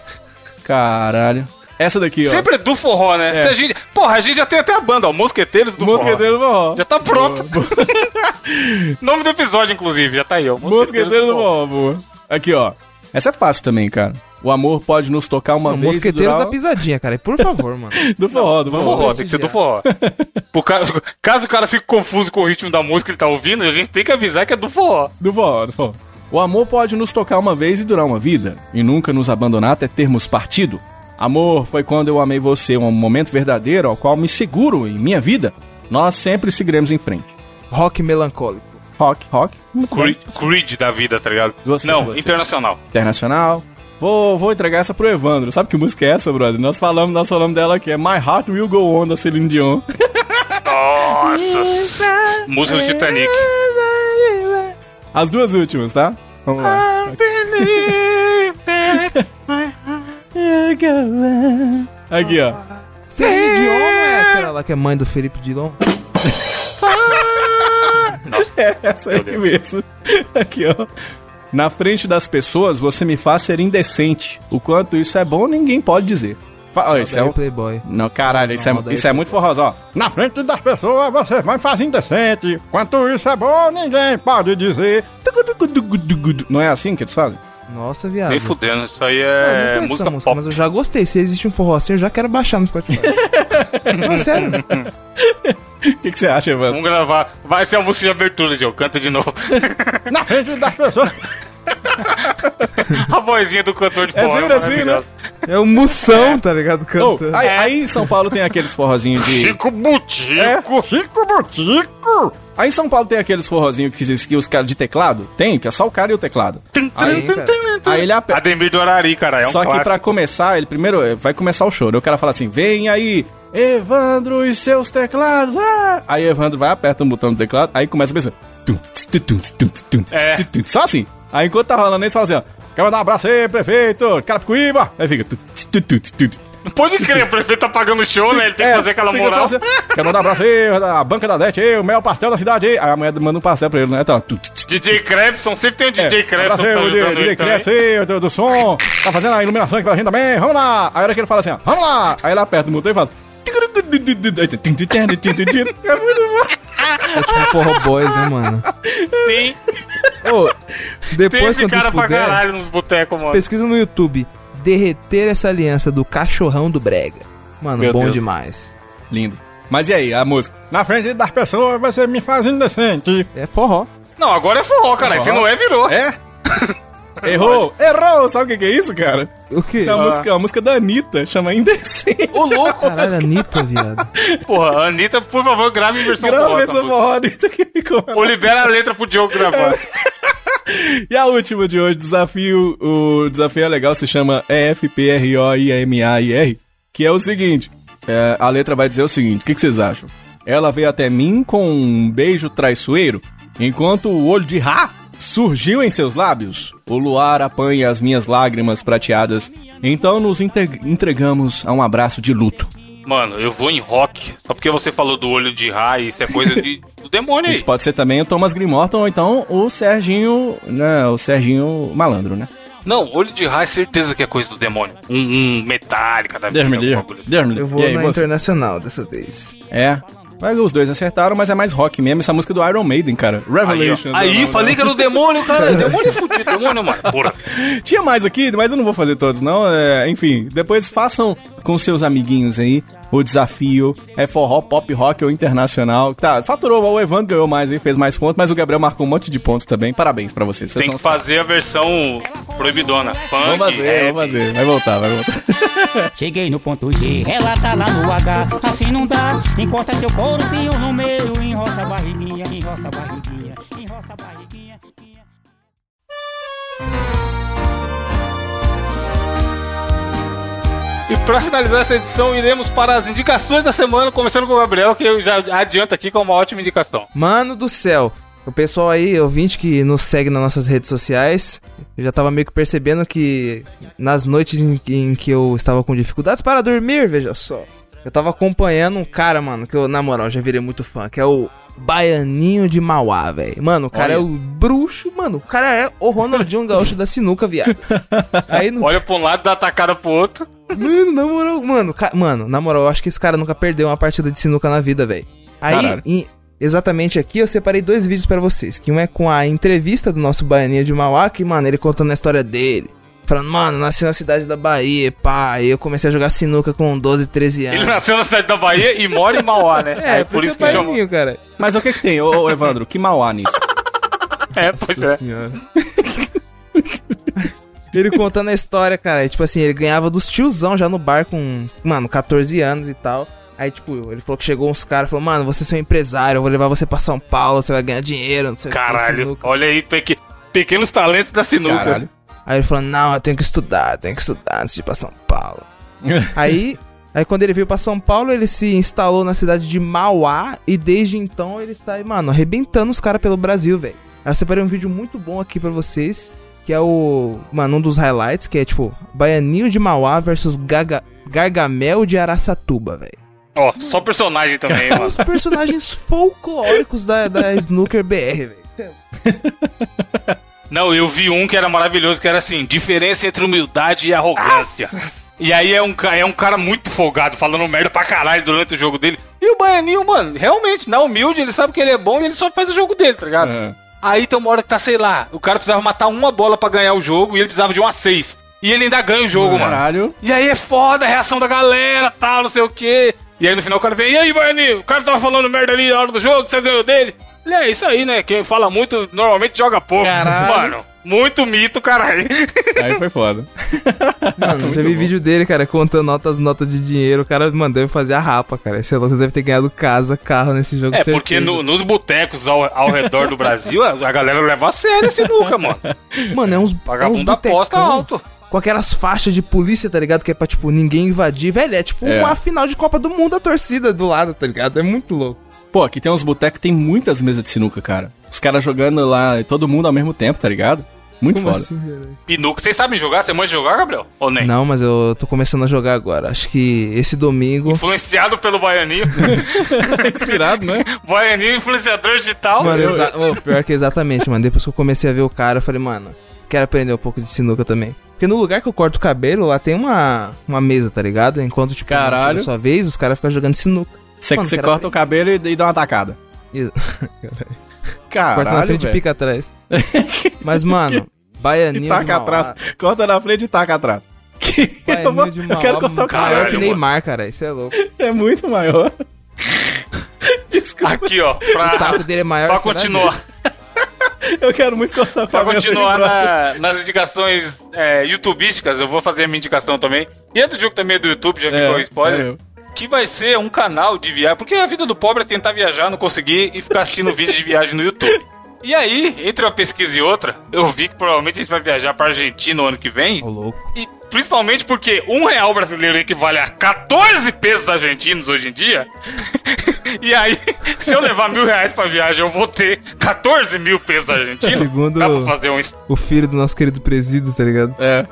Caralho. Essa daqui, ó. Sempre é do forró, né? É. Se a gente... Porra, a gente já tem até a banda, ó. Mosqueteiros do Mosqueteiro do forró. Já tá pronto. [laughs] Nome do episódio, inclusive, já tá aí, ó. Mosqueteiro do forró, boa. Aqui, ó. Essa é fácil também, cara. O amor pode nos tocar uma Não, vez e Mosqueteiros durar- da Pisadinha, cara. Por favor, mano. [laughs] Do forró, do Do forró. forró, tem que ser do forró. [laughs] Por caso, caso o cara fique confuso com o ritmo da música que ele tá ouvindo, a gente tem que avisar que é do forró. Do forró, do forró. O amor pode nos tocar uma vez e durar uma vida, e nunca nos abandonar até termos partido. Amor foi quando eu amei você, um momento verdadeiro ao qual me seguro em minha vida. Nós sempre seguiremos em frente. Rock melancólico. Rock, rock, Creed, Creed da vida, tá ligado? Você, Não, você. internacional. internacional. Vou, vou entregar essa pro Evandro. Sabe que música é essa, brother? Nós falamos, nós falamos dela aqui. É My Heart Will Go On, da Celine Dion. Nossa! Música do Titanic. As duas últimas, tá? Vamos lá. Aqui, ó. Celine Dion não é aquela lá que é mãe do Felipe Dilon? [laughs] É essa aí mesmo. Aqui, ó. Na frente das pessoas, você me faz ser indecente. O quanto isso é bom, ninguém pode dizer. Fa- isso é um... Playboy. Não, caralho, isso, Não, é, isso é muito forroso, ó. Na frente das pessoas, você vai fazer indecente. Quanto isso é bom, ninguém pode dizer. Não é assim que eles fazem? Nossa, viado. Nem fudendo, isso aí Eu não é conheço essa música música, pop. mas eu já gostei. Se existe um forró assim, eu já quero baixar no Spotify. [laughs] não, sério. O que, que você acha, Evandro? Vamos gravar. Vai ser a música de abertura, Gil. Canta de novo. Na frente das pessoas. [laughs] a vozinha do cantor de É forró. sempre assim, né? É o Moção, tá ligado? Oh, Cantando. aí, aí em São Paulo tem aqueles forrozinhos de. Chico Butico. É, Chico Butico. Aí em São Paulo tem aqueles forrozinhos que, que os caras de teclado tem, que é só o cara e o teclado. Aí, cara. Aí ele aperta. Ademir do Arari, cara. É um Só que clássico. pra começar, ele primeiro eh, vai começar o show. Daí o cara fala assim: vem aí, Evandro e seus teclados. ah!" Aí Evandro vai, aperta um botão do teclado, aí começa a pensar. É. Só assim. Aí enquanto tá rolando isso, fala assim: ó, quero mandar um abraço aí, prefeito, Carapicuíba. Aí fica. tss. Não pode crer, o prefeito tá pagando o show, né? Ele tem que É, fazer aquela moral. assim, Quero mandar um abraço aí, a banca da Dete aí, o mel pastel da cidade aí. Aí a mulher manda um pastel pra ele, né? Tá, tss, tss, DJ Krebson, sempre tem um DJ que aí, tá DJ também. Krebs aí, do, do som. Tá fazendo a iluminação aqui pra gente também. Vamos lá. Aí a hora que ele fala assim, ó, vamos lá. Aí ele aperta o botão e faz. É muito bom. É tipo um forró boys, né, mano? Tem, Ô, tem depois, esse quando vocês cara pra puderem, caralho nos botecos, mano. pesquisa no YouTube. Derreter essa aliança do cachorrão do Brega. Mano, Meu bom Deus. demais. Lindo. Mas e aí, a música? Na frente das pessoas você me faz indecente. É forró. Não, agora é forró, cara. Se não é, virou. É? [laughs] [laughs] Errou! Errou! Sabe o que que é isso, cara? O quê? Isso é a, Ah. música, a música da Anitta, chama Indecente. Ô, louco. Caralho, Anitta, viado. Porra, Anitta, por favor, grave em versão Grava essa forró, Anitta que ficou. Ou libera a letra pro Diogo gravar. [laughs] E a última de hoje, desafio, o desafio é legal, se chama EFPROIMAIR, que é o seguinte, é, a letra vai dizer o seguinte, o que, que vocês acham? Ela veio até mim com um beijo traiçoeiro, enquanto o olho de Ra surgiu em seus lábios, o luar apanha as minhas lágrimas prateadas, então nos entregamos a um abraço de luto. Mano, eu vou em rock. Só porque você falou do olho de raio, isso é coisa de [laughs] do demônio aí. Isso pode ser também o Thomas Grimorton ou então o Serginho, né, o Serginho Malandro, né? Não, olho de raio, certeza que é coisa do demônio. Um, um metálica da alguma coisa. Deus me livre. Eu vou E aí, na você? internacional dessa vez. É. Mas os dois acertaram, mas é mais rock mesmo. Essa música do Iron Maiden, cara. Aí, ó. Revelations. aí não, falei não. que era o demônio, cara. [laughs] demônio é fudido, demônio, mano. Porra. Tinha mais aqui, mas eu não vou fazer todos, não. É, enfim, depois façam com seus amiguinhos aí o desafio. É forró, pop, rock ou internacional. Tá, faturou, o Evandro ganhou mais aí, fez mais pontos, mas o Gabriel marcou um monte de pontos também. Parabéns pra vocês. vocês Tem que os caras. fazer a versão proibidona. Funk, Vamos fazer, rap. vamos fazer. Vai voltar, vai voltar. [laughs] Cheguei no ponto G, ela tá lá no H, assim não dá. Encosta teu couro, no meio, enroça a barriguinha, enroça a barriguinha, E pra finalizar essa edição, iremos para as indicações da semana, começando com o Gabriel, que eu já adianto aqui com uma ótima indicação. Mano do céu. O pessoal aí, ouvinte que nos segue nas nossas redes sociais, eu já tava meio que percebendo que nas noites em, que- em que eu estava com dificuldades para dormir, veja só. Eu tava acompanhando um cara, mano, que eu, na moral, já virei muito fã, que é o Baianinho de Mauá, velho. Mano, o cara Olha. é o bruxo, mano, o cara é o Ronaldinho Gaúcho da sinuca, viado. [laughs] Aí no Olha pra um lado, dá tacada pro outro. Mano, na moral, mano, ca- mano, na moral, eu acho que esse cara nunca perdeu uma partida de sinuca na vida, velho. Aí, em- exatamente aqui, eu separei dois vídeos pra vocês. Que um é com a entrevista do nosso baianinho de Mauá, que, mano, ele contando a história dele. Falando, mano, nasci na cidade da Bahia, pá, e eu comecei a jogar sinuca com 12, 13 anos. Ele nasceu na cidade da Bahia e mora em Mauá, né? [laughs] É, por isso que baianinho, cara. Mas o que que tem, ô, ô, Evandro? Que mauá nisso? [laughs] É, pois Nossa é. senhora. Ele contando a história, cara. e, Tipo assim, ele ganhava dos tiozão já no bar com, mano, 14 anos e tal. Aí, tipo, ele falou que chegou uns caras falou, mano, você é seu empresário, eu vou levar você pra São Paulo, você vai ganhar dinheiro, não sei o que. Caralho, sinuca." olha aí, peque- pequenos talentos da sinuca. Caralho. Aí ele falou, não, eu tenho que estudar, tenho que estudar antes de ir pra São Paulo. [laughs] aí, aí quando ele veio pra São Paulo, ele se instalou na cidade de Mauá e desde então ele tá aí, mano, arrebentando os caras pelo Brasil, velho. Aí eu separei um vídeo muito bom aqui pra vocês, que é o, mano, um dos highlights, que é tipo, Baianinho de Mauá versus Gaga, Gargamel de Araçatuba, velho. Ó, só personagem também, São mano. os personagens [laughs] folclóricos da, da Snooker BR, velho. Não, eu vi um que era maravilhoso, que era assim, diferença entre humildade e arrogância. E aí é um, é um cara muito folgado, falando merda pra caralho durante o jogo dele. E o Baianinho, mano, realmente, na humilde, ele sabe que ele é bom e ele só faz o jogo dele, tá ligado? É. Aí tem uma hora que tá, sei lá, o cara precisava matar uma bola pra ganhar o jogo e ele precisava de uma seis. E ele ainda ganha o jogo, mano. Caralho. E aí é foda a reação da galera, tal, não sei o quê. E aí no final o cara vem, e aí, Baianinho, o cara tava falando merda ali na hora do jogo, que você ganhou dele. Ele é isso aí, né? Quem fala muito normalmente joga pouco. Caralho. Mano, muito mito, caralho. Aí foi foda. Mano, já vi vídeo dele, cara, contando notas, notas de dinheiro. O cara, mano, deve fazer a rapa, cara. Esse é louco, deve ter ganhado casa, carro nesse jogo, É, certeza. porque no- nos botecos ao, ao redor do Brasil, a, a galera leva a sério esse nunca, mano. Mano, é uns, é Vagabundo aposta botecão alto. Com aquelas faixas de polícia, tá ligado? Que é pra, tipo, ninguém invadir. Velho, é tipo É. uma final de Copa do Mundo, a torcida do lado, tá ligado? É muito louco. Pô, aqui tem uns botecos, tem muitas mesas de sinuca, cara. Os caras jogando lá, todo mundo ao mesmo tempo, tá ligado? Muito Como foda. assim? Pinuca, vocês sabem jogar? Você manja jogar, Gabriel? Ou nem? Não, mas eu tô começando a jogar agora. Acho que esse domingo... Influenciado pelo Baianinho. [laughs] Inspirado, né? Baianinho, influenciador digital. Mano, exa- ô, pior que exatamente, mano. Depois que eu comecei a ver o cara, eu falei, mano, quero aprender um pouco de sinuca também. Porque no lugar que eu corto o cabelo, lá tem uma, uma mesa, tá ligado? Enquanto, tipo, Caralho. sua vez, os caras ficam jogando sinuca. Você, Mano, você corta o cabelo e, e dá uma tacada. Isso. [laughs] Caralho, Corta na frente e pica atrás. [laughs] Mas, mano, E baianinho taca de Mauá. atrás. Corta na frente e taca atrás. [laughs] Que- eu, vou- de eu Mauá, quero cortar o cara. maior que Neymar, cara. Isso é louco. É muito maior. [laughs] Desculpa, Aqui, ó. O Pra, taco dele é maior pra continuar. [laughs] eu quero muito cortar o Pra cabelo. continuar dele, na- nas indicações é, youtubísticas, eu vou fazer a minha indicação também. E é do jogo também do YouTube, já ficou É, spoiler. é eu. Que vai ser um canal de viagem. Porque a vida do pobre é tentar viajar, não conseguir e ficar assistindo vídeos de viagem no YouTube. E aí, entre uma pesquisa e outra, eu vi que provavelmente a gente vai viajar pra Argentina no ano que vem. Ô, louco. E principalmente porque um real brasileiro equivale a 14 pesos argentinos hoje em dia. [laughs] e aí, se eu levar mil reais pra viagem, eu vou ter 14 mil pesos argentinos. Segundo- Dá pra fazer um. O filho do nosso querido presídio, tá ligado? É.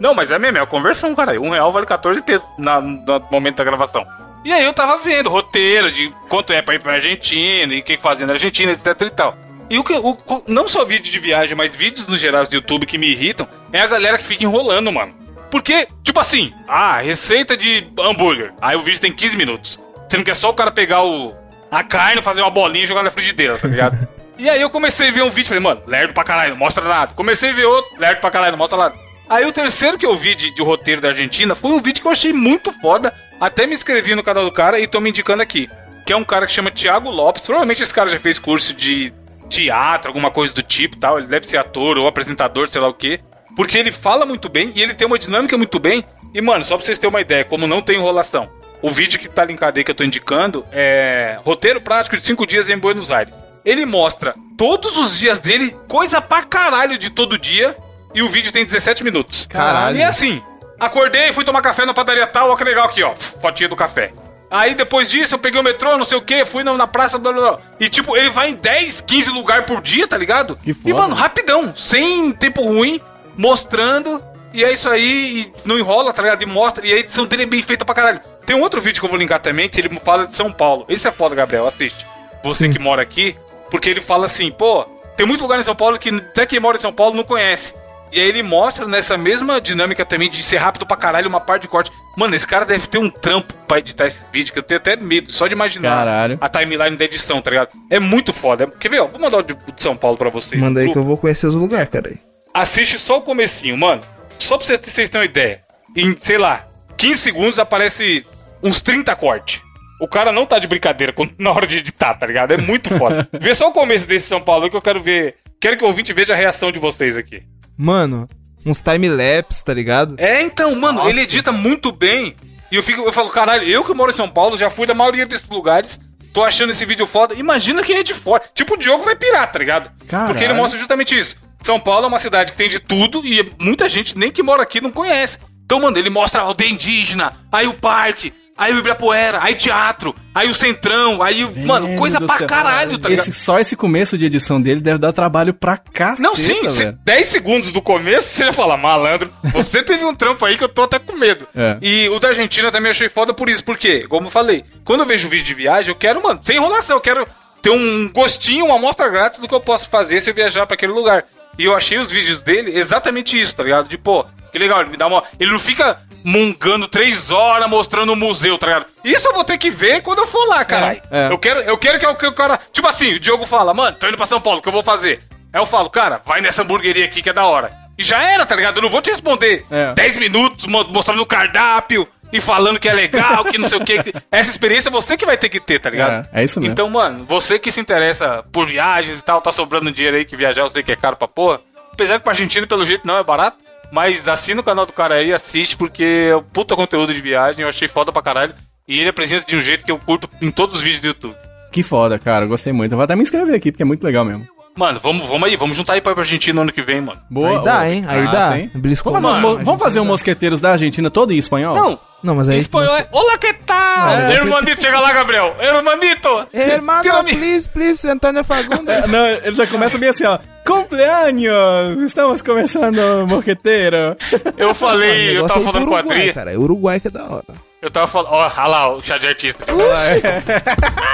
Não, mas é mesmo, é a conversão, cara. Um real vale 14 pesos na- no momento da gravação. E aí eu tava vendo roteiro de quanto é pra ir pra Argentina e o que fazer na Argentina, etc e tal. E o que, o, não só vídeo de viagem, mas vídeos no geral do YouTube que me irritam é a galera que fica enrolando, mano. Porque, tipo assim, ah, receita de hambúrguer. Aí o vídeo tem 15 minutos. Sendo que é só o cara pegar o, a carne, fazer uma bolinha e jogar na frigideira, tá ligado? [laughs] e aí eu comecei a ver um vídeo, falei, mano, lerdo pra caralho, não mostra nada. Comecei a ver outro, lerdo pra caralho, não mostra nada. Aí o terceiro que eu vi de, de roteiro da Argentina foi um vídeo que eu achei muito foda. Até me inscrevi no canal do cara e tô me indicando aqui. Que é um cara que chama Thiago Lopes. Provavelmente esse cara já fez curso de teatro, alguma coisa do tipo tal. Ele deve ser ator ou apresentador, sei lá o quê. Porque ele fala muito bem e ele tem uma dinâmica muito bem. E, mano, só pra vocês terem uma ideia, como não tem enrolação. O vídeo que tá linkado aí que eu tô indicando é roteiro prático de 5 dias em Buenos Aires. Ele mostra todos os dias dele, coisa pra caralho de todo dia, e o vídeo tem 17 minutos. Caralho. E assim, acordei, fui tomar café na padaria tal, ó que legal aqui, ó, fotinha do café. Aí depois disso eu peguei o metrô, não sei o que, fui na, na praça, blá, blá, blá. e tipo, ele vai em 10, 15 lugares por dia, tá ligado? Que E foda. mano, rapidão, sem tempo ruim, mostrando, e é isso aí, e não enrola, tá ligado? E mostra, e a edição dele é bem feita pra caralho. Tem um outro vídeo que eu vou linkar também, que ele fala de São Paulo. Esse é foda, Gabriel, assiste. Você que mora aqui, porque ele fala assim, pô, tem muito lugar em São Paulo que até quem mora em São Paulo não conhece. E aí ele mostra nessa mesma dinâmica também de ser rápido pra caralho uma parte de corte. Mano, esse cara deve ter um trampo pra editar esse vídeo, que eu tenho até medo, só de imaginar Caralho. a timeline da edição, tá ligado? É muito foda. Quer ver, ó? Vou mandar o de São Paulo pra vocês. Manda aí Lu, que eu vou conhecer os lugares, cara. aí. Assiste só o comecinho, mano. Só pra vocês terem uma ideia. Em, sei lá, 15 segundos aparece uns 30 cortes. O cara não tá de brincadeira [laughs] na hora de editar, tá ligado? É muito foda. [laughs] Vê só o começo desse São Paulo que eu quero ver. Quero que o ouvinte veja a reação de vocês aqui. Mano, uns time-lapse, tá ligado? É, então, mano, Nossa. ele edita muito bem. E eu fico, eu falo, caralho, eu que moro em São Paulo, já fui da maioria desses lugares. Tô achando esse vídeo foda. Imagina quem é de fora. Tipo, o Diogo vai pirar, tá ligado? Caralho. Porque ele mostra justamente isso. São Paulo é uma cidade que tem de tudo e muita gente nem que mora aqui não conhece. Então, mano, ele mostra a aldeia indígena, aí o parque, aí o Ibirapuera, aí teatro, aí o centrão, aí, o- mano, Velho coisa pra céu. caralho, tá ligado? Esse, só esse começo de edição dele deve dar trabalho pra caceta, Não, sim, se velho. 10 segundos do começo, você já fala, malandro, você [laughs] teve um trampo aí que eu tô até com medo. É. E o da Argentina também achei foda por isso, porque, como eu falei, quando eu vejo vídeo de viagem, eu quero, mano, sem enrolação, eu quero ter um gostinho, uma amostra grátis do que eu posso fazer se eu viajar pra aquele lugar. E eu achei os vídeos dele exatamente isso, tá ligado? De, pô, que legal, ele me dá uma. Ele não fica mungando três horas mostrando o museu, tá ligado? Isso eu vou ter que ver quando eu for lá, caralho. é. Eu quero, eu quero que o- que o cara. Tipo assim, o Diogo fala, mano, tô indo pra São Paulo, o que eu vou fazer? Aí eu falo, cara, vai nessa hamburgueria aqui que é da hora. E já era, tá ligado? Eu não vou te responder É. 10 minutos mo- mostrando o cardápio e falando que é legal, que não sei o que. [laughs] Essa experiência é você que vai ter que ter, tá ligado? É, é isso mesmo. Então, mano, você que se interessa por viagens e tal, tá sobrando dinheiro aí que viajar eu sei que é caro pra porra. Apesar que pra Argentina, pelo jeito, não é barato. Mas assina o canal do cara aí, assiste, porque é um puta conteúdo de viagem, eu achei foda pra caralho. E ele apresenta de um jeito que eu curto em todos os vídeos do YouTube. Que foda, cara. Gostei muito. Eu vou até me inscrever aqui, porque é muito legal mesmo. Mano, vamos, vamos aí, vamos juntar aí pra Argentina ano que vem, mano. Boa. Aí dá, hein? Aí massa, dá. hein? Bliscou. Vamos fazer, Mano, mo- vamos fazer um Mosqueteiros da Argentina todo em espanhol? Não, Não, mas em aí... espanhol é Olá, que tal? Você- Hermanito, chega lá, Gabriel. Hermanito! Hermano, please, please, Antônio Fagundes. [laughs] É, não, ele já começa bem assim, ó. Cumpleaños! Estamos começando, Mosqueteiro. Eu falei, eu negócio tava é falando com a Adri. cara. É Uruguai que é da hora. Eu tava falando. Ó, olha lá o chá de artista. [laughs]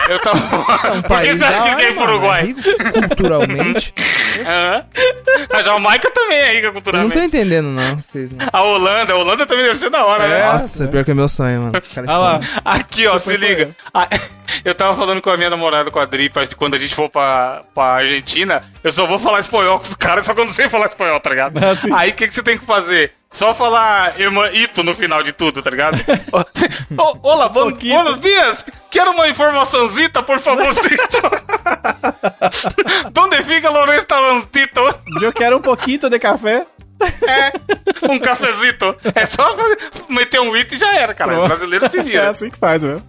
Eu tava. Por que você acha que ele ir pro é Uruguai? rico culturalmente. [laughs] Aham. A Jamaica também é rica Eu não tô culturalmente. entendendo, não. Vocês não. A Holanda, a Holanda também deve ser da hora, né? Nossa, pior que é meu sonho, mano. Cara, Olha lá. Aqui, ó, se liga. Ah, [laughs] Eu tava falando com a minha namorada, com a Adri, pra quando a gente for pra, pra Argentina, eu só vou falar espanhol com os caras, só que eu não sei falar espanhol, tá ligado? Ah, sim. Aí o que, que você tem que fazer? Só falar irmã Ito no final de tudo, tá ligado? [laughs] Ô, Olá, bom, buenos dias! Quero uma informaçãozita, por favorcito! [laughs] Donde fica o restaurantito? Eu quero um pouquinho de café. É, um cafezito. É só meter um Ito e já era, cara. O brasileiro se É vira. assim que faz, meu.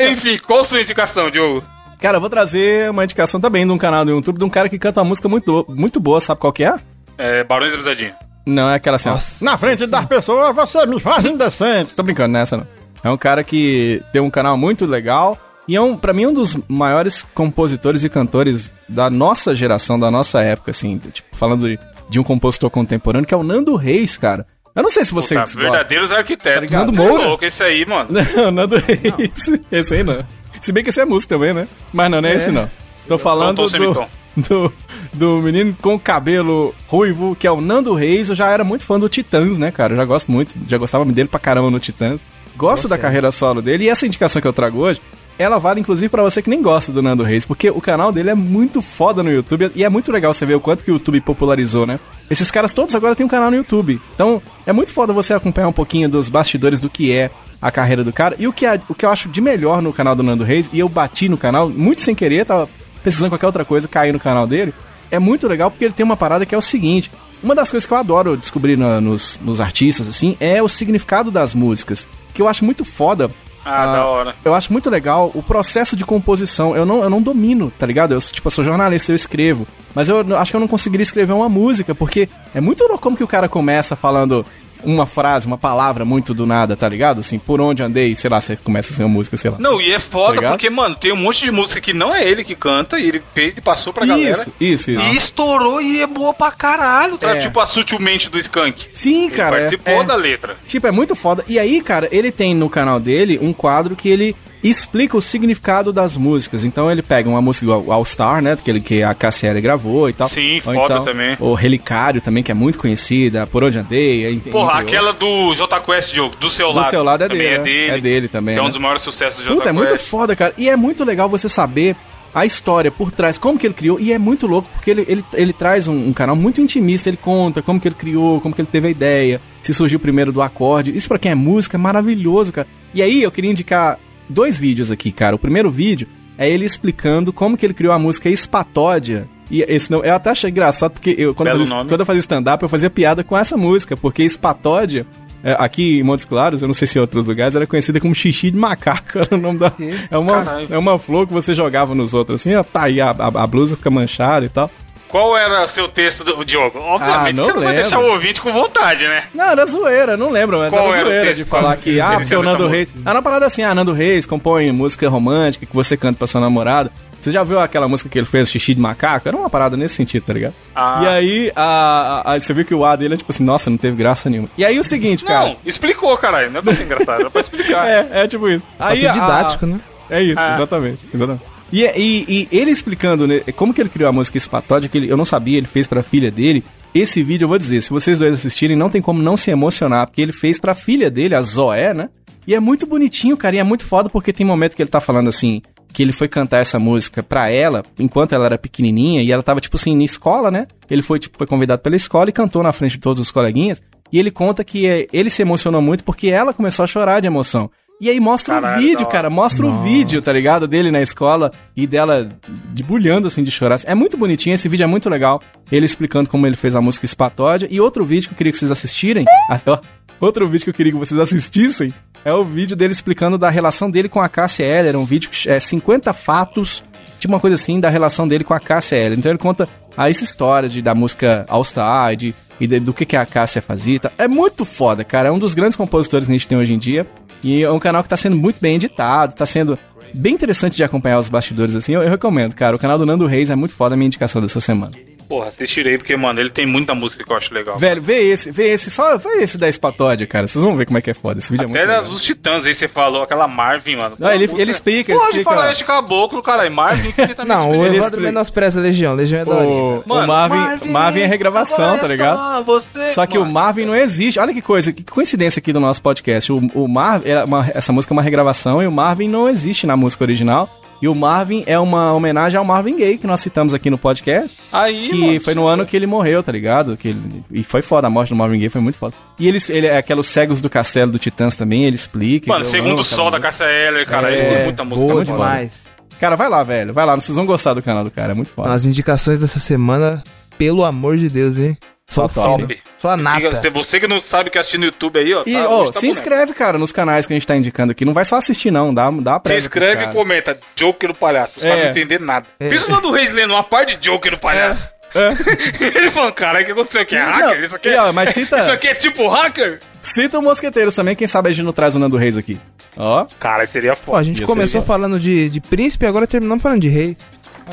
Enfim, qual sua indicação, Diogo? Cara, eu vou trazer uma indicação também de um canal do YouTube de um cara que canta uma música muito, muito boa, sabe qual que é? É, Barões da Pisadinha. Não, é aquela assim, ó. Nossa, Na frente das pessoas, você me faz indecente. Tô brincando nessa, não. É um cara que tem um canal muito legal. E é um, pra mim, um dos maiores compositores e cantores da nossa geração, da nossa época, assim. Tipo, falando de, de um compositor contemporâneo, que é o Nando Reis, cara. Eu não sei se vocês Tá, gostam. verdadeiros arquitetos. ligado? Nando Nando Moura? louco esse aí, mano. [laughs] Não, Nando Reis. Esse aí não. Se bem que esse é música também, né? Mas não, não é, esse não. Tô falando Tom, do, semitom. Do, do menino com cabelo ruivo, que é o Nando Reis. Eu já era muito fã do Titãs, né, cara? Eu já gosto muito, já gostava dele pra caramba no Titãs. Gosto da carreira solo dele. E essa indicação que eu trago hoje, ela vale inclusive pra você que nem gosta do Nando Reis, porque o canal dele é muito foda no YouTube e é muito legal você ver o quanto que o YouTube popularizou, né? Esses caras todos agora têm um canal no YouTube. Então, é muito foda você acompanhar um pouquinho dos bastidores do que é a carreira do cara. E o que, é- o que eu acho de melhor no canal do Nando Reis, e eu bati no canal, muito sem querer, tava pesquisando qualquer outra coisa, caí no canal dele, é muito legal porque ele tem uma parada que é o seguinte. Uma das coisas que eu adoro descobrir na- nos, nos artistas, assim, é o significado das músicas. Que eu acho muito foda. Ah, da hora. Eu acho muito legal o processo de composição. Eu não, eu não domino, tá ligado? Eu, tipo, eu sou jornalista, eu escrevo. Mas eu acho que eu não conseguiria escrever uma música, porque é muito louco como que o cara começa falando uma frase, uma palavra muito do nada, tá ligado? Assim, por onde andei, sei lá, você começa assim uma música, sei lá. Não, e é Tá foda ligado? porque, mano, tem um monte de música que não é ele que canta e ele fez e passou pra galera. isso, isso, isso. E estourou e é boa pra caralho, tá? É. Tipo a sutilmente do Skank. Sim, Ele cara. é- participou é. da letra. Tipo, é muito foda. E aí, cara, ele tem no canal dele um quadro que ele explica o significado das músicas. Então ele pega uma música igual All Star, né? Que, ele, que a Cassiele gravou e tal. Sim, Ou foda então, também. O Relicário também, que é muito conhecida. Por onde andei. Porra, aquela do J Quest jogo, do seu Do lado. seu lado é dele, é dele. É dele também, é um né? dos maiores sucessos do J Puta, é muito foda, cara. E é muito legal você saber a história por trás, como que ele criou. E é muito louco, porque ele, ele, ele traz um, um canal muito intimista. Ele conta como que ele criou, como que ele teve a ideia, se surgiu primeiro do acorde. Isso pra quem é música é maravilhoso, cara. E aí eu queria indicar dois vídeos aqui, cara. O primeiro vídeo é ele explicando como que ele criou a música Espatódia. E esse não, eu até achei engraçado porque eu, quando, eu fazia, nome. quando eu fazia stand-up, eu fazia piada com essa música, porque Espatódia, é, aqui em Montes Claros, eu não sei se em outros lugares, era conhecida como xixi de macaco. [laughs] Era o nome da. É uma, Caralho. é uma flor que você jogava nos outros, assim, ó, tá aí, a, a, a blusa fica manchada e tal. Qual era o seu texto, do Diogo? Obviamente Ah, não você não vai deixar o ouvinte com vontade, né? Não, era zoeira, não lembro, mas Qual era era zoeira de que falar fala que, ah, porque o Nando? Reis. Ah, na parada assim, ah, Nando Reis compõe música romântica que você canta pra sua namorada. Você já viu aquela música que ele fez, Xixi de Macaco? Era uma parada nesse sentido, tá ligado? Ah. E aí, a, a- a- você viu que o A dele é tipo assim, nossa, não teve graça nenhuma. E aí o seguinte, cara. Não, explicou, caralho. Não é pra ser engraçado, é pra [laughs] explicar. É, é tipo isso. Pra Aí ser a- didático, né? É isso, Ah. exatamente. exatamente. E, e- e ele explicando né, como que ele criou a música Espatódia, que ele- eu não sabia, ele fez pra filha dele. Esse vídeo eu vou dizer, se vocês dois assistirem, não tem como não se emocionar, porque ele fez pra filha dele, a Zoé, né? E é muito bonitinho, cara, e é muito foda porque tem momento que ele tá falando assim, que ele foi cantar essa música pra ela, enquanto ela era pequenininha, e ela tava, tipo assim, na escola, né? Ele foi, tipo, foi convidado pela escola e cantou na frente de todos os coleguinhas. E ele conta que é, ele se emocionou muito porque ela começou a chorar de emoção. E aí mostra Caralho, o vídeo, cara, mostra o vídeo, tá ligado? Dele na escola e dela debulhando, assim, de chorar. É muito bonitinho, esse vídeo é muito legal. Ele explicando como ele fez a música Espatódia. E outro vídeo que eu queria que vocês assistirem, [laughs] ah, outro vídeo que eu queria que vocês assistissem, é o vídeo dele explicando da relação dele com a Cássia Eller. É um vídeo que é 50 fatos, tipo uma coisa assim, da relação dele com a Cássia Eller. Então ele conta a essa história de, da música All Star e, de, e de- do que, que a Cássia fazia. e tal. É muito foda, cara. É um dos grandes compositores que a gente tem hoje em dia. E é um canal que tá sendo muito bem editado, tá sendo bem interessante de acompanhar os bastidores assim. Eu, eu recomendo, cara. O canal do Nando Reis é muito foda, a minha indicação dessa semana. Porra, assistirei, porque, mano, ele tem muita música que eu acho legal. Velho, vê esse, vê esse, só vê esse da Espatódia, cara. Vocês vão ver como é que é foda. Esse vídeo é Até muito das legal. dos Titãs aí você falou, aquela Marvin, mano. Não, ele- Pô, a ele explica, ele de explica. falar este caboclo, caralho. Marvin, que tá [laughs] Não, o Evandro explica. menospreza a Legião. Legião é da O, o Mano, Marvin, Marvin, é regravação, tá é ligado? só você, Só que o mano. Marvin não existe. Olha que coisa, que coincidência aqui do nosso podcast. O, o Marvin, é essa música é uma regravação e o Marvin não existe na música original. E o Marvin é uma homenagem ao Marvin Gaye que nós citamos aqui no podcast. Aí, que mano, foi no ano que ele morreu, tá ligado? Que ele- e foi foda, a morte do Marvin Gaye foi muito foda. E ele, ele é aquelos cegos do castelo do Titãs também, ele explica. Mano, Eu segundo o sol da. Cássia Eller, cara, É, ele tem muita música. Boa muito foda. demais. Cara, vai lá, velho, vai lá, vocês vão gostar do canal do cara, é muito foda. As indicações dessa semana, pelo amor de Deus, hein? Só Só top. top. Só a nata. Você que não sabe que assiste no YouTube aí, ó. E, tá- ó, tá se bonito. inscreve, cara, nos canais que a gente tá indicando aqui. Não vai só assistir, não. Dá, dá uma Se inscreve e comenta Joker do palhaço. Os É. caras não entender nada. É. Pensa o Nando Reis lendo uma parte de Joker do palhaço. É. [laughs] Ele falando, caralho, o que aconteceu aqui? É Não, hacker? Isso aqui é, ó, mas cita- isso aqui é tipo hacker? Cita o Mosqueteiros também, quem sabe a gente não traz o Nando Reis aqui. Ó. Cara, seria Pô, foda. a gente Ia começou falando de, de príncipe e agora terminamos falando de rei.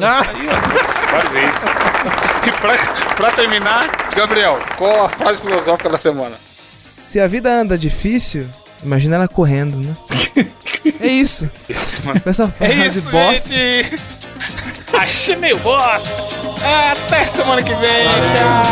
Ah, Aí, ó, várias vezes. E pra, pra terminar, Gabriel, qual a frase filosófica da semana? se a vida anda difícil, imagina ela correndo, né? é isso. Com [laughs] essa frase É isso, bosta. gente. Achei meio bosta. Até semana que vem. Tchau.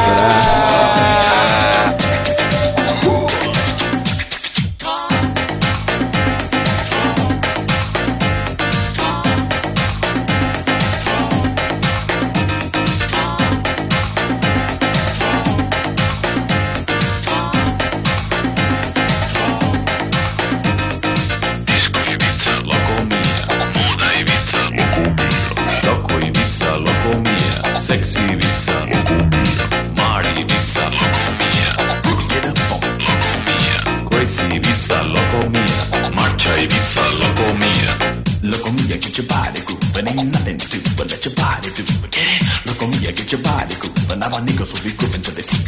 Marcha Ibiza, loco mia. Loco mia, get your body grooving. Ain't nothing to do but let your body do. Get it? Loco mia, get your body grooving. Now my niggas will be grooving till they see